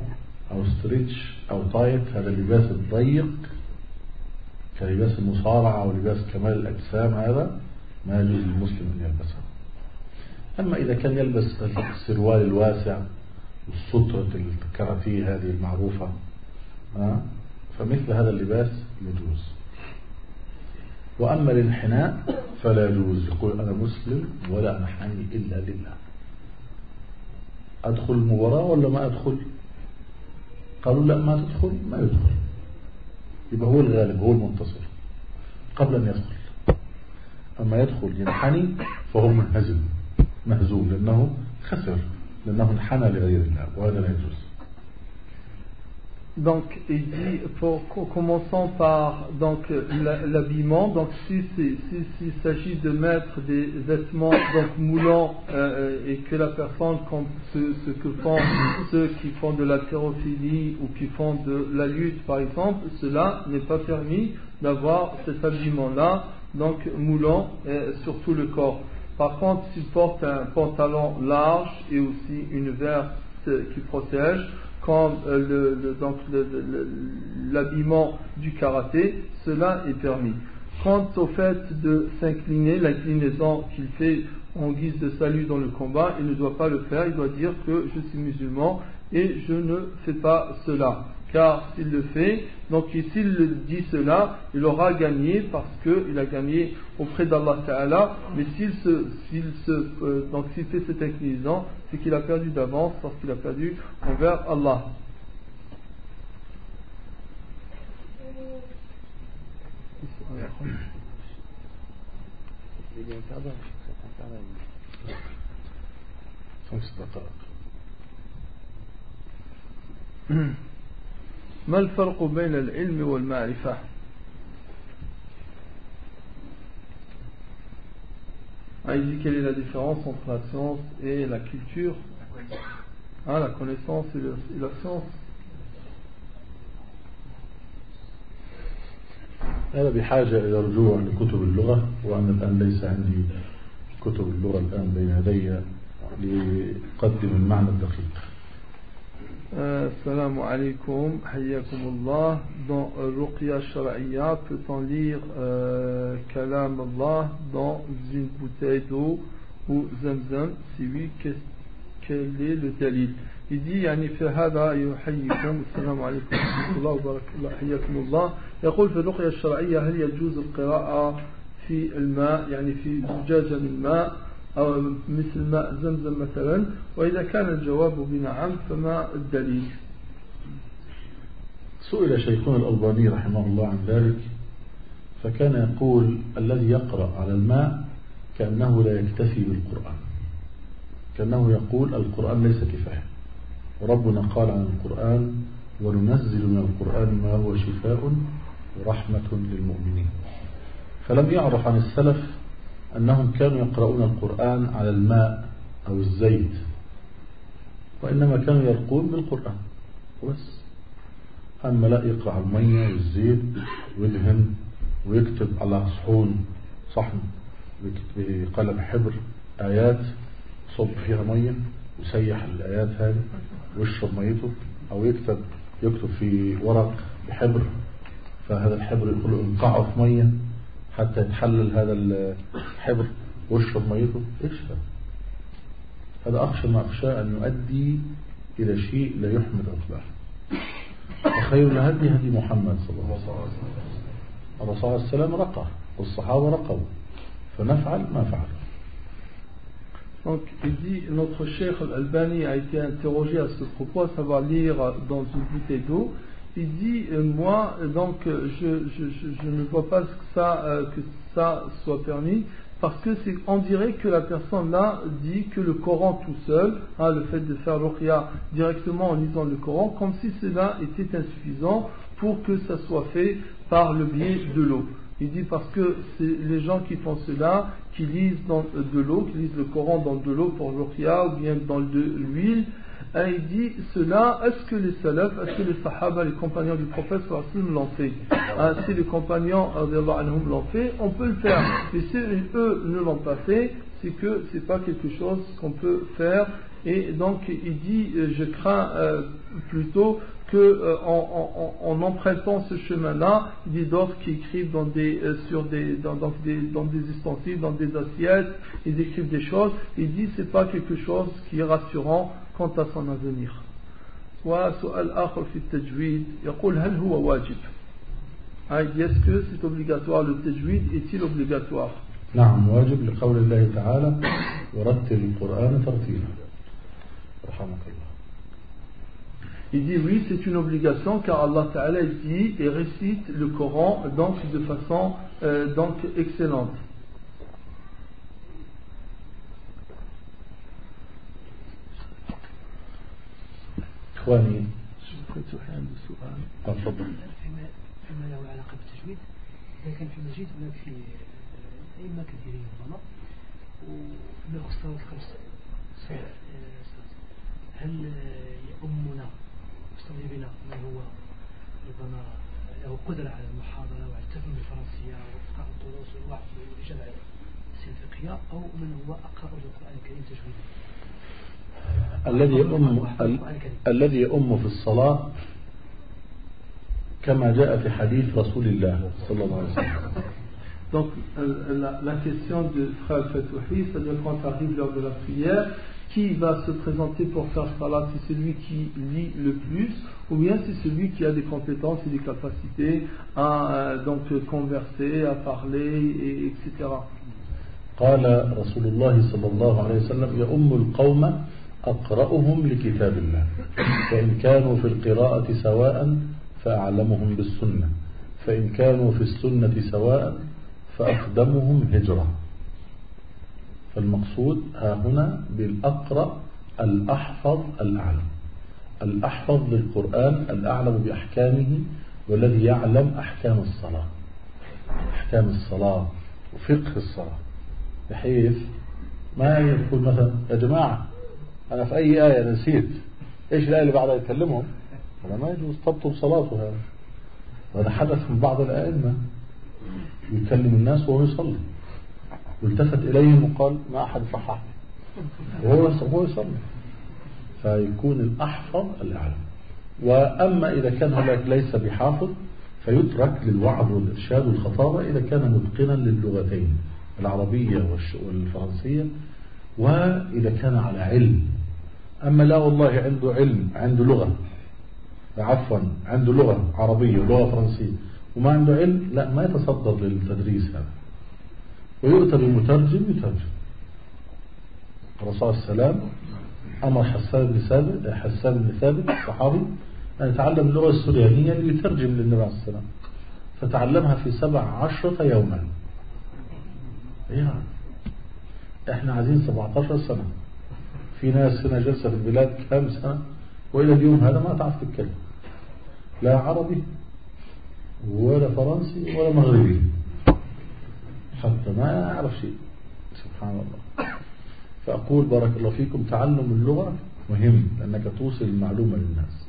أو ستريتش أو تايت هذا اللباس الضيق كلباس المصارعة أو لباس كمال الأجسام هذا ما يجوز للمسلم أن يلبسه. أما إذا كان يلبس السروال الواسع والسترة الكاراتيه هذه المعروفة؟ فمثل هذا اللباس يجوز. وأما الانحناء فلا يجوز يقول أنا مسلم ولا أنحني إلا لله. أدخل المباراة ولا ما أدخل؟ قالوا لا ما تدخل ما يدخل. يبقى هو الغالب هو المنتصر قبل أن يدخل. أما يدخل ينحني فهو منهزم مهزوم لأنه خسر لأنه انحنى لغير الله وهذا لا يجوز.
Donc, il dit, pour, commençons par donc l'habillement. Donc, si s'il s'agit de mettre des vêtements donc moulants euh, et que la personne, comme ce, que font ceux qui font de la thérophilie ou qui font de la lutte, par exemple, cela n'est pas permis d'avoir cet habillement-là, donc moulant euh, sur tout le corps. Par contre, s'il porte un pantalon large et aussi une veste qui protège, comme euh, l'habillement du karaté, cela est permis. Quant au fait de s'incliner, l'inclinaison qu'il fait en guise de salut dans le combat, il ne doit pas le faire, il doit dire que je suis musulman et je ne fais pas cela car s'il le fait, donc s'il dit cela, il aura gagné parce qu'il a gagné auprès d'Allah Ta'ala, mais s'il se, s'il se, euh, donc s'il fait cette inclinaison, c'est qu'il a perdu d'avance parce qu'il a perdu envers Allah. ما الفرق بين العلم والمعرفة؟ Ah, il quelle est la différence entre la science et la culture? Ah, la connaissance et, le, et la science.
أنا بحاجة إلى رجوع لكتب اللغة وأنا الآن ليس عندي كتب اللغة الآن بين يدي لأقدم المعنى الدقيق.
السلام عليكم حياكم الله dans الرقية الشرعية peut-on كلام الله dans une bouteille d'eau زمزم si oui quel يدي يعني في هذا يحييكم السلام عليكم ورحمة الله حياكم الله يقول في الرقية الشرعية هل يجوز القراءة في الماء يعني في زجاجة من الماء أو مثل ماء زمزم مثلا وإذا كان الجواب بنعم فما الدليل؟
سئل شيخنا الألباني رحمه الله عن ذلك فكان يقول الذي يقرأ على الماء كأنه لا يكتفي بالقرآن. كأنه يقول القرآن ليس كفاية. وربنا قال عن القرآن وننزل من القرآن ما هو شفاء ورحمة للمؤمنين. فلم يعرف عن السلف أنهم كانوا يقرؤون القرآن على الماء أو الزيت وإنما كانوا يرقون بالقرآن بس أما لا يقرأ على المية والزيت ويدهن ويكتب على صحون صحن بقلم حبر آيات صب فيها مية وسيح الآيات هذه ويشرب ميته أو يكتب يكتب في ورق بحبر فهذا الحبر يقول انقعه في مية. حتى يتحلل هذا الحبر ويشرب ميته. يشفى هذا أخشى ما أخشى أن يؤدي إلى شيء لا يحمد عقباه وخير الهدي هدي محمد صلى الله عليه وسلم. الرسول صلى الله عليه وسلم رقى والصحابة رقوا. فنفعل ما فعل.
Donc, il dit, notre cheikh Al-Albani a été interrogé à ce propos, à savoir lire dans une bouteille d'eau, il dit euh, moi donc euh, je, je, je, ne vois pas que ça, euh, soit permis parce que c'est on dirait que la personne là dit que le Coran tout seul, hein, le fait de faire ruqya directement en lisant le Coran, comme si cela était insuffisant pour que ça soit fait par le biais de l'eau. Il dit parce que c'est les gens qui font cela, qui lisent dans de l'eau, qui lisent le Coran dans de l'eau pour ruqya ou bien dans de l'huile, il dit cela, est-ce que les salafs, est-ce que les sahaba, les compagnons du prophète l'ont fait? Hein, Si les compagnons l'ont fait, on peut le faire. Mais si eux ne l'ont pas fait, c'est que c'est pas quelque chose qu'on peut faire. Et donc il dit, euh, je crains euh, plutôt que euh, en, empruntant ce chemin-là, il dit d'autres qui écrivent dans des, sur des, dans, des, dans des dans des assiettes, ils écrivent des choses. Il dit c'est pas quelque chose qui est rassurant quant à son avenir وسؤال آخر في التجويد يقول هل هو واجب est-ce que c'est obligatoire le tajwid est-il obligatoire
نعم واجب لقول الله تعالى ورتل القرآن ترتيلا رحمك الله
Il dit oui, c'est une obligation car Allah Ta'ala dit et récite le Coran donc de façon euh, donc excellente.
إخواني.
فتوحي عنده سؤال
تفضل.
فيما فيما له علاقة بالتجويد إذا كان في المسجد هناك في أئمة كثيرين ربما وفيما يخص الصلاة الخمس صلاة. هل يؤمنا يصلي بنا من هو؟ ربما له قدرة على المحاضرة وعلى التفهم بالفرنسية وإلقاء الدروس والوعظ السير الفقهية أو من هو أقرأ للقرآن الكريم تجويدا؟
الذي يؤم ال- الذي يؤم في الصلاة كما جاء في حديث رسول الله صلى الله عليه وسلم
Donc euh, la, la question de Frère Fetouhi, c'est-à-dire quand arrive l'heure de la prière, qui va se présenter pour faire salat C'est celui qui lit le plus ou bien c'est celui qui a des compétences et des capacités à euh, donc converser, à parler, et, etc.
قال رسول الله صلى الله عليه وسلم يؤم القوم أقرأهم لكتاب الله. فإن كانوا في القراءة سواء فأعلمهم بالسنة. فإن كانوا في السنة سواء فأقدمهم هجرة. فالمقصود ها هنا بالأقرأ الأحفظ الأعلم. الأحفظ للقرآن الأعلم بأحكامه والذي يعلم أحكام الصلاة. أحكام الصلاة وفقه الصلاة. بحيث ما يقول مثلا يا جماعة أنا في أي آية نسيت. إيش الآية اللي بعدها يكلمهم هذا ما يجوز تبطل صلاته هذا وهذا حدث من بعض الأئمة. يكلم الناس وهو يصلي. والتفت إليهم وقال ما أحد صحح وهو وهو يصلي. فيكون الأحفظ الأعلم وأما إذا كان هناك ليس بحافظ فيترك للوعظ والإرشاد والخطابة إذا كان متقنا للغتين العربية والفرنسية. وإذا كان على علم. أما لا والله عنده علم عنده لغة. عفوا عنده لغة عربية ولغة فرنسية. وما عنده علم لا ما يتصدر للتدريس هذا. ويؤتى بمترجم يترجم. الرسول وسلم أمر حسان بن ثابت حسان بن ثابت الصحابي أن يتعلم اللغة السريانية ليترجم للنبي عليه والسلام فتعلمها في سبع عشرة يوما. يعني إحنا عايزين 17 سنة. في ناس هنا جلسة في البلاد كام سنة؟ وإلى اليوم هذا ما تعرف تتكلم. لا عربي ولا فرنسي ولا مغربي. حتى ما يعرف شيء. سبحان الله. فأقول بارك الله فيكم تعلم اللغة مهم لأنك توصل المعلومة للناس.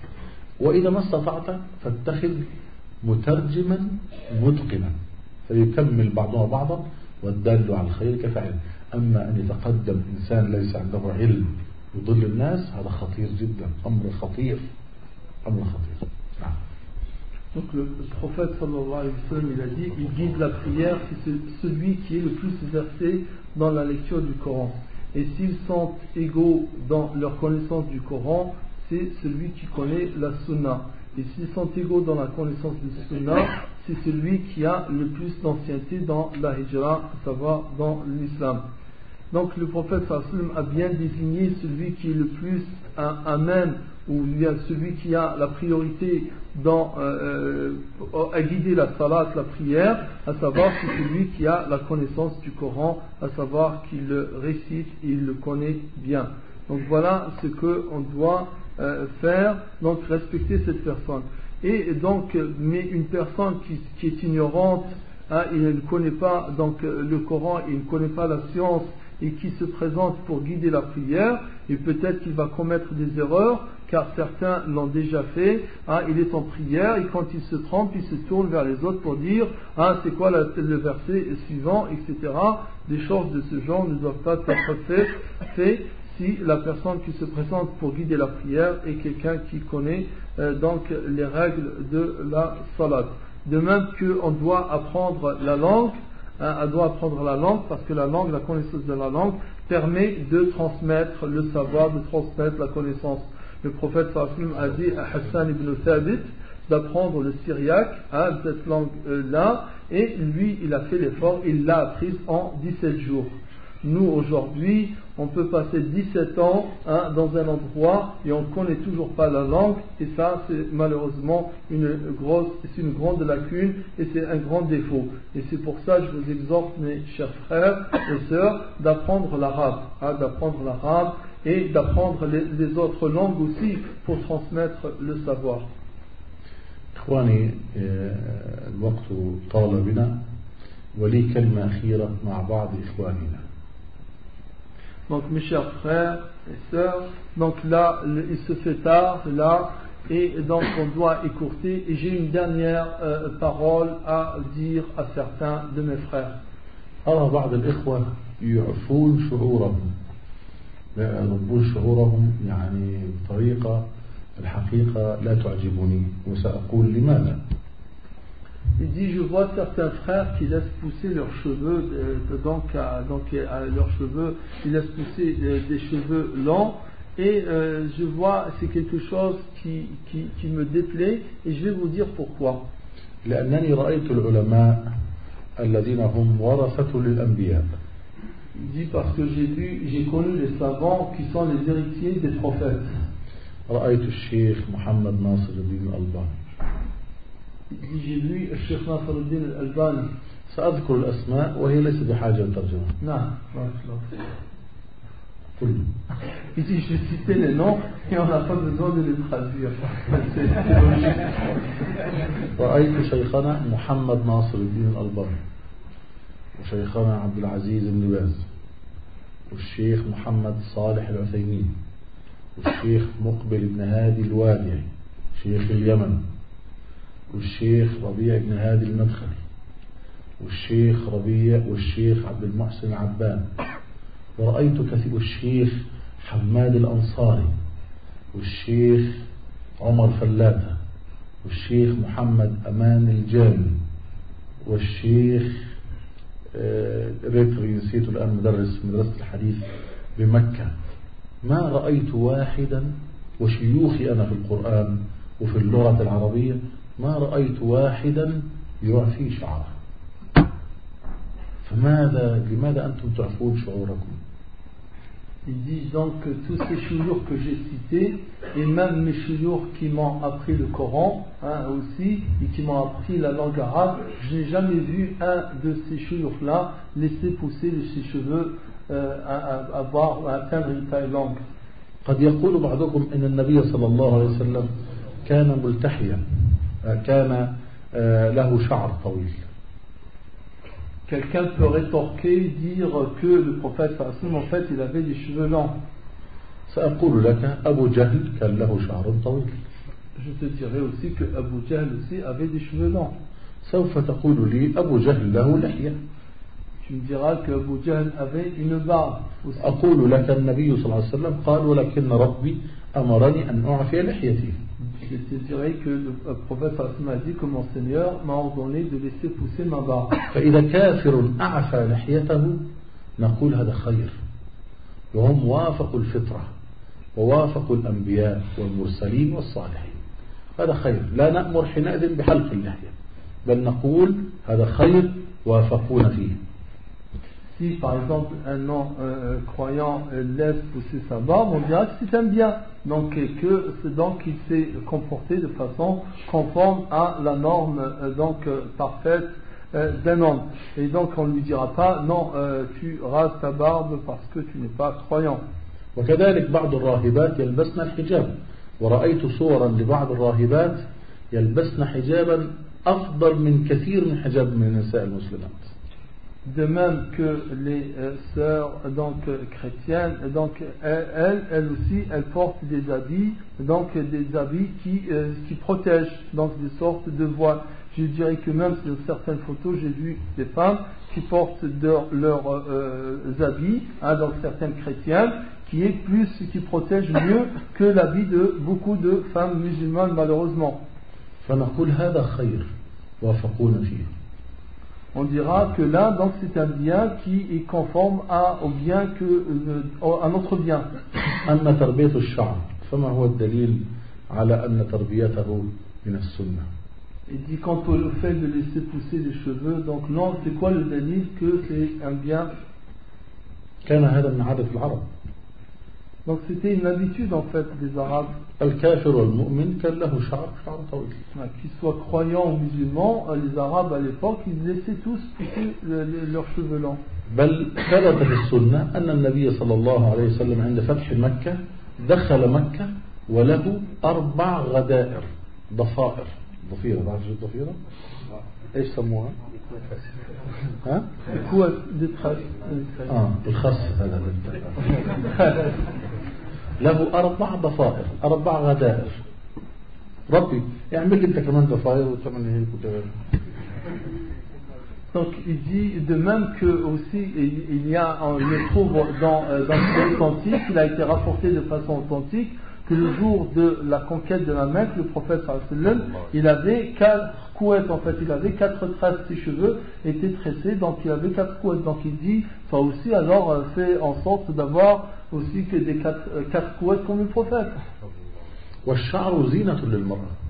وإذا ما استطعت فاتخذ مترجما متقنا. فيكمل بعضها بعضا والدال على الخير كفاعل أما أن يتقدم إنسان ليس عنده علم يضل الناس هذا خطير جدا أمر خطير أمر خطير نعم
Donc le, le prophète sallallahu alayhi wa sallam, il a dit, il guide la prière, c'est ce- celui qui est le plus versé dans la lecture du Coran. Et s'ils sont égaux dans leur connaissance du Coran, c'est celui qui connaît la Sunna. Et s'ils sont égaux dans la connaissance du Sunna, c'est celui qui a le plus d'ancienneté dans la Hijra, à savoir dans l'Islam. Donc le prophète sallam a bien désigné celui qui est le plus à, à même, ou celui qui a la priorité dans, euh, euh, à guider la salat, la prière, à savoir c'est celui qui a la connaissance du Coran, à savoir qu'il le récite et il le connaît bien. Donc voilà ce qu'on doit euh, faire, donc respecter cette personne. Et donc, mais une personne qui, est ignorante, hein, il ne connaît pas donc le Coran, il ne connaît pas la science et qui se présente pour guider la prière, et peut-être qu'il va commettre des erreurs, car certains l'ont déjà fait, hein, il est en prière, et quand il se trompe, il se tourne vers les autres pour dire, ah, c'est quoi le verset suivant, etc. Des choses de ce genre ne doivent pas être faites si la personne qui se présente pour guider la prière est quelqu'un qui connaît euh, donc les règles de la salat. De même qu'on doit apprendre la langue, hein, elle doit apprendre la langue parce que la langue, la connaissance de la langue permet de transmettre le savoir, de transmettre la connaissance. Le prophète sallam a dit à Hassan ibn Thabit d'apprendre le syriaque, hein, cette langue-là, et lui, il a fait l'effort, il l'a apprise en 17 jours. Nous, aujourd'hui, on peut passer 17 ans hein, dans un endroit et on ne connaît toujours pas la langue, et ça, c'est malheureusement une grande lacune et c'est un grand défaut. Et c'est pour ça que je vous exhorte, mes chers frères et sœurs, d'apprendre l'arabe, hein, d'apprendre l'arabe et d'apprendre les, les autres langues aussi pour transmettre le savoir. Donc mes chers frères et sœurs, donc là le- il se fait tard là et donc on doit écourter et j'ai une dernière euh, parole à dire à certains de mes frères.
أرى بعض الإخوة يعفون شعورهم لا يضبون شعورهم يعني بطريقة الحقيقة لا تعجبني وسأقول لماذا
il dit je vois certains frères qui laissent pousser leurs cheveux euh, donc, à, leurs cheveux ils laissent pousser euh, des cheveux longs. Et euh, je vois c'est quelque chose qui, qui, me déplaît et je vais vous dire pourquoi. il dit parce que j'ai lu j'ai connu les savants qui sont les héritiers des prophètes.
رأيت الشيخ محمد ناصر الدين الألباني. سأذكر الأسماء وهي ليست بحاجة لترجمة
Non,
كل
Il dit je citer les noms et on n'a pas besoin de les traduire.
رأيت شيخنا محمد ناصر الدين الألباني وشيخنا عبد العزيز بن باز والشيخ محمد صالح العثيمين والشيخ مقبل بن هادي الوادعي شيخ اليمن. والشيخ ربيع بن هادي المدخلي والشيخ ربيع والشيخ عبد المحسن العبان ورأيت كثير والشيخ حماد الأنصاري والشيخ عمر فلاتة والشيخ محمد أمان الجامي والشيخ آه، ريتري نسيته الآن مدرس مدرسة الحديث بمكة. ما رأيت واحدا وشيوخي أنا في القرآن وفي اللغة العربية ما رأيت واحدا يعفي شعره فماذا لماذا أنتم تعفون شعوركم
Il dit donc que tous ces chouyours que j'ai cités, et même mes chouyours qui m'ont appris le Coran hein, aussi, et qui m'ont appris la langue arabe, je n'ai jamais vu un de ces chouyours-là laisser pousser de ses cheveux, euh, à, à- avoir, à atteindre une taille longue.
قد يقول بعضكم ان النبي صلى الله عليه وسلم كان ملتحيا آه، كان آه، له شعر طويل
Quelqu'un peut rétorquer, dire que le prophète sallam, en fait, il avait des cheveux longs.
سأقول لك أبو جهل كان له شعر طويل
Je te dirais aussi que Abu Jahl aussi avait des cheveux longs.
سوف تقول لي أبو جهل له لحية
Tu me diras que Abu Jahl avait une barbe aussi.
أقول لك النبي صلى الله عليه وسلم قال ولكن ربي أمرني أن أعفي لحيتي
Te dirais que le euh, prophète a dit que mon Seigneur m'a ordonné de laisser pousser ma barbe.
فإذا كافر أعفى لحيته نقول هذا خير. وهم وافقوا الفطرة ووافقوا الأنبياء والمرسلين والصالحين. هذا خير. لا نأمر حينئذ بحلق اللحية بل نقول هذا خير وافقون فيه.
Si par exemple un non-croyant laisse pousser sa barbe, on dira que c'est un bien. Donc, et que c'est donc qu'il s'est comporté de façon conforme à la norme euh, donc euh, parfaite euh, d'un homme. Et donc on ne lui dira pas non, euh, tu rases ta barbe parce que tu n'es pas croyant.
وكذلك بعض الراهبات يلبسن الحجاب ورأيت صورا لبعض الراهبات يلبسن حجابا أفضل من كثير من حجاب من النساء المسلمات
de même que les euh, sœurs donc chrétiennes, donc elles, elles, elles aussi, elles portent des habits, donc des habits qui, euh, qui protègent, donc des sortes de voiles. Je dirais que même sur certaines photos, j'ai vu des femmes qui portent de- leurs euh, habits, hein, donc certaines chrétiennes, qui est plus, qui protège mieux que l'habit de beaucoup de femmes musulmanes malheureusement On dira que là, donc, c'est un bien qui est conforme à, au bien que, euh, à notre bien.
أما تربية الشعر فما هو الدليل على أن تربيته من السنة
Il dit quant au fait de laisser pousser les cheveux, donc non, c'est quoi le délit que c'est un bien
كان هذا من عادة العرب
Donc c'était une habitude en fait des Arabes, qu'ils soient croyants ou musulmans, euh, les Arabes à l'époque, ils laissaient tous leurs cheveux longs.
بل ثبت في السنة أن النبي صلى الله عليه وسلم عند فتح مكة دخل مكة وله أربع غدائر ضفائر ضفيرة بعرف شو الضفيرة؟ إيش سموها؟ ها؟
Quoi de traces
آه الخص هذا له أربع ضفائر أربع غدائر ربي اعمل لي أنت كمان ضفائر وتعمل لي هيك وتعمل
Donc il dit de même que aussi il, il y a, on le trouve dans, euh, dans le authentique, il a été rapporté de façon authentique que le jour de la conquête de la Mecque, le prophète sallallahu alayhi wa sallam, il avait quatre couettes en fait, il avait quatre tresses, ses cheveux étaient tressés, donc il avait quatre couettes. Donc il dit, ça aussi alors euh, fait en sorte d'avoir aussi que des quatre, euh, quatre couettes comme le prophète.
والشعر زينة للمرأة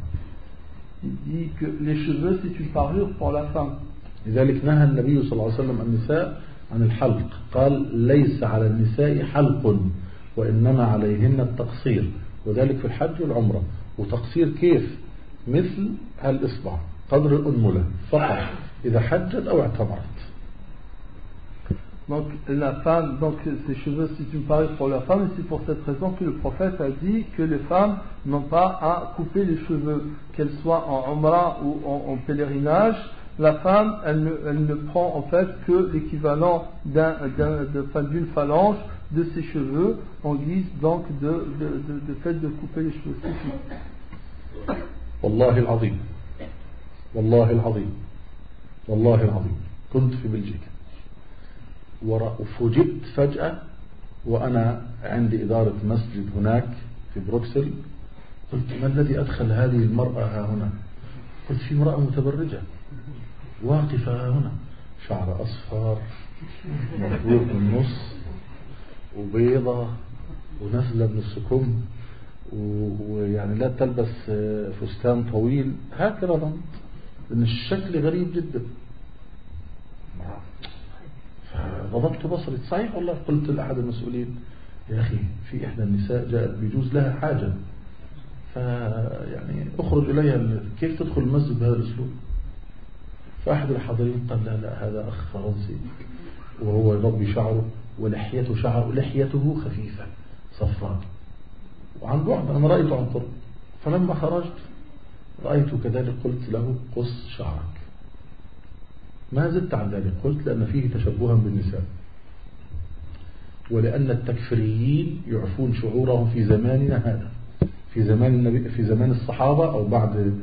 Il dit que les cheveux c'est une parure pour la femme.
لذلك نهى النبي صلى الله عليه وسلم النساء عن الحلق قال ليس على النساء حلق وإنما عليهن التقصير وذلك في الحج والعمرة وتقصير كيف مثل الإصبع قدر الأنملة فقط إذا حجت أو اعتمرت
Donc la femme, donc ses cheveux c'est une parure pour la femme et c'est pour cette raison que le prophète a dit que les femmes n'ont pas à couper les cheveux, qu'elles soient en umrah ou en, en pèlerinage. La femme, elle ne, elle ne prend en fait que l'équivalent d'une phalange de ses cheveux en guise donc de, de, de- de fait de couper les cheveux.
والله العظيم والله العظيم والله العظيم كنت في بلجيكا وفوجئت فجأة وأنا عندي إدارة مسجد هناك في بروكسل قلت ما الذي أدخل هذه المرأة ها هنا قلت في امرأة متبرجة واقفة هنا. شعر أصفر مفروض من النص وبيضة ونازلة من السكم ويعني لا تلبس فستان طويل. هكذا ظننت لأن الشكل غريب جدا. فغضبت بصري. صحيح والله قلت لأحد المسؤولين يا أخي في إحدى النساء جاءت بيجوز لها حاجة. فيعني أخرج إليها كيف تدخل المسجد بهذا الأسلوب؟ فأحد الحاضرين قال لا لا هذا أخ فرنسي وهو يربي شعره ولحيته شعر لحيته خفيفة صفراء وعن بعد أنا رأيته عن قرب فلما خرجت رأيته كذلك قلت له قص شعرك. ما زدت عن ذلك قلت لأن فيه تشبها بالنساء. ولأن التكفيريين يعفون شعورهم في زماننا هذا. في زمان النبي في زمان الصحابة أو بعد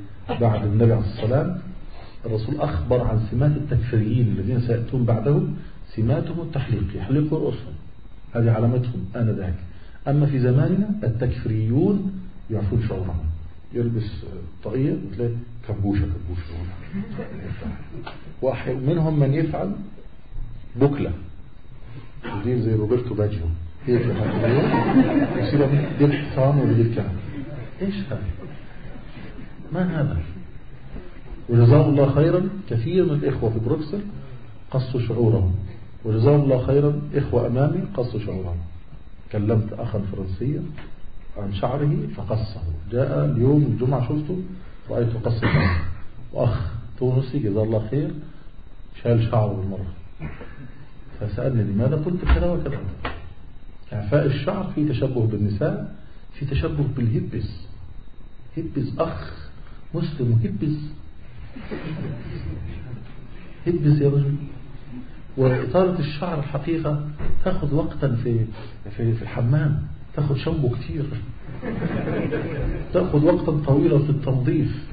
بعد النبي عليه الصلاة والسلام. الرسول أخبر عن سمات التكفيريين الذين سيأتون بعده سماتهم التحليق يحلقوا رؤوسهم هذه علامتهم آنذاك. أما في زماننا التكفيريون يعفون شعورهم. يلبس طاقية وتلاقي كبوشة كبوشة ومنهم من يفعل بكلة. يدير زي روبرتو باجيو. هي في يصير دير حصان ولا دير كلام إيش هذا؟ ما هذا؟ وجزاهم الله خيرا. كثير من الإخوة في بروكسل قصوا شعورهم. وجزاهم الله خيرا. إخوة أمامي قصوا شعورهم. كلمت أخا فرنسيا عن شعره فقصه. جاء اليوم الجمعة شفته رأيته قص شعره. وأخ تونسي جزاه الله خير شال شعره بالمرة فسألني لماذا قلت كذا وكذا؟ إعفاء الشعر في تشبه بالنساء في تشبه بالهبس هبس أخ مسلم هبس هبس يا رجل. وإطالة الشعر الحقيقة تأخذ وقتا في في في الحمام تأخذ شامبو كتير. تأخذ وقتا طويلا في التنظيف.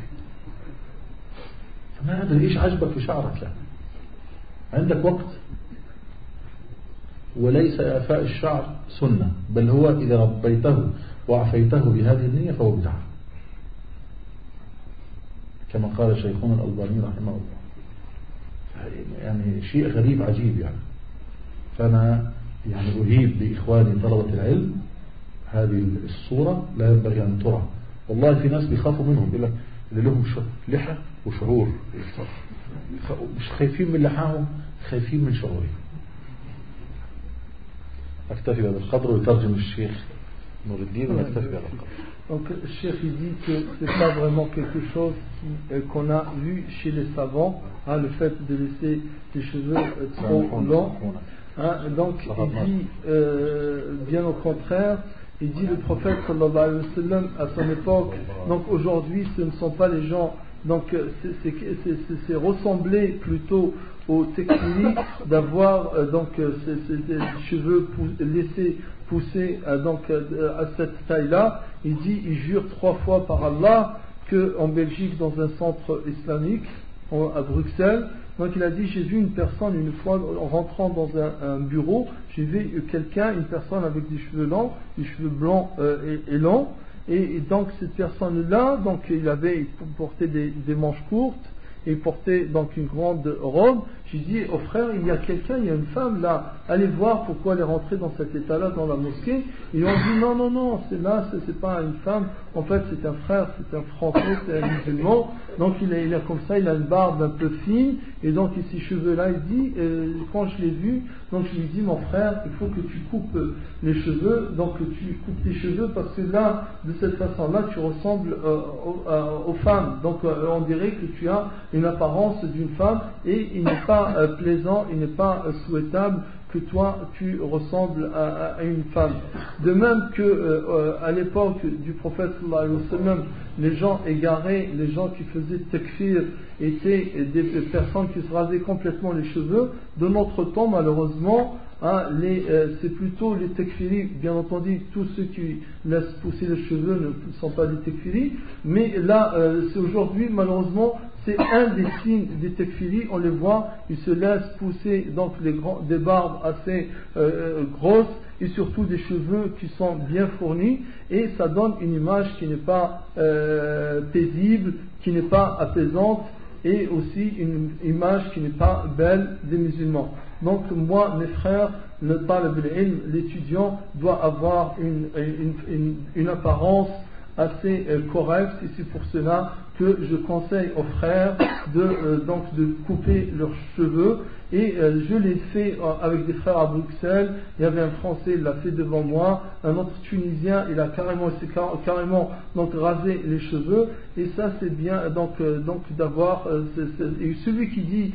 فما أدري إيش عجبك في شعرك يعني. عندك وقت؟ وليس إعفاء الشعر سنة بل هو إذا ربيته وعفيته بهذه النية فهو بدعة. كما قال شيخنا الألباني رحمه الله. يعني شيء غريب عجيب يعني. فأنا يعني أهيب بإخواني طلبة العلم هذه الصورة لا ينبغي أن ترى. والله في ناس بيخافوا منهم يقول لك اللي لهم لحى وشعور. مش خايفين من لحاهم خايفين من شعورهم. أكتفي بهذا القدر ويترجم الشيخ نور الدين ونكتفي بهذا القدر.
Donc, Cheikh, il dit que c'est pas vraiment quelque chose euh, qu'on a vu chez les savants, hein, le fait de laisser les cheveux euh, trop longs. Hein, donc il dit, euh, bien au contraire, il dit le prophète sallallahu alayhi wa sallam à son époque, donc aujourd'hui ce ne sont pas les gens, donc c'est- ressembler plutôt aux techniques d'avoir euh, donc ces, cheveux laissés pousser euh, donc euh, à cette taille-là. Il dit, il jure trois fois par Allah que en Belgique dans un centre islamique à Bruxelles. Donc il a dit j'ai vu une personne une fois en rentrant dans un, bureau, j'ai vu quelqu'un, une personne avec des cheveux longs, des cheveux blancs euh, et, longs, et, donc cette personne-là, donc il avait des, des manches courtes et portait donc une grande robe. J'ai dit au frère il y a quelqu'un, il y a une femme là, allez voir pourquoi elle est rentrée dans cet état-là dans la mosquée. Ils ont dit non non non, c'est là, c'est pas une femme, en fait c'est un frère, c'est un français, c'est un musulman. Donc il a, il a comme ça, il a une barbe un peu fine, et donc ces cheveux-là, il dit, euh, quand je l'ai vu, donc je lui dis, mon frère, il faut que tu coupes les cheveux, donc que tu coupes tes cheveux, parce que là, de cette façon-là, tu ressembles euh, aux, euh, aux femmes. Donc on dirait que tu as une apparence d'une femme, et il n'est pas euh, plaisant, il n'est pas euh, souhaitable que toi tu ressembles à, une femme. De même que euh, à l'époque du prophète sallallahu les gens égarés, les gens qui faisaient takfir étaient des personnes qui se rasaient complètement les cheveux. De notre temps, malheureusement, hein, euh, c'est plutôt les takfiris, bien entendu, tous ceux qui laissent pousser les cheveux ne sont pas des takfiris, mais là, euh, c'est aujourd'hui, malheureusement, c'est un des signes des takfiris, on les voit, ils se laissent pousser donc des barbes assez euh, grosses et surtout des cheveux qui sont bien fournis et ça donne une image qui n'est pas paisible, qui n'est pas apaisante et aussi une image qui n'est pas belle des musulmans. Donc moi, mes frères, le talib l'étudiant doit avoir une, apparence assez euh, correcte. Et c'est pour cela que je conseille aux frères de, euh, donc de couper leurs cheveux. Et euh, je l'ai fait avec des frères à Bruxelles. Il y avait un français il l'a fait devant moi. Un autre tunisien il a carrément il carrément donc rasé les cheveux. Et ça c'est bien donc donc d'avoir et celui qui dit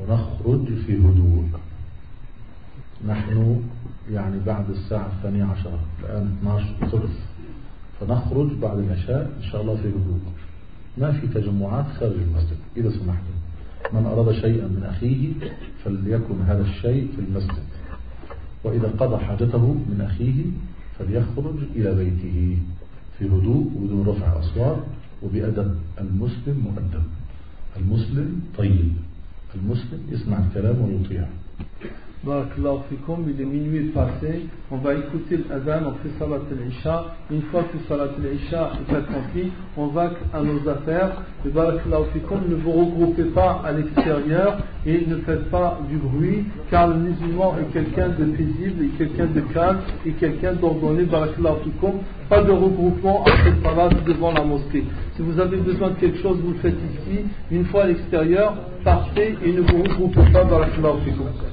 ونخرج في هدوء. نحن يعني بعد الساعة الثانية عشرة الآن 12 ثلث فنخرج بعد العشاء إن شاء الله في هدوء. ما في تجمعات خارج المسجد إذا سمحتم. من أراد شيئا من أخيه فليكن هذا الشيء في المسجد. وإذا قضى حاجته من أخيه فليخرج إلى بيته. في هدوء وبدون رفع أصوات وبأدب. المسلم مؤدب. المسلم طيب. المسلم يسمع الكلام
ويطيعه. Il est minuit passé, on va écouter l'adhan, on fait salat al-isha, une fois que salat al-isha est accompli, on va à nos affaires, et ne vous regroupez pas à l'extérieur et ne faites pas du bruit, car le musulman est quelqu'un de paisible, et quelqu'un de calme, et quelqu'un d'ordonné, pas de regroupement après salat devant la mosquée. Si vous avez besoin de quelque chose, vous le faites ici, une fois à l'extérieur, partez et ne vous regroupez pas, barakallahu fikum.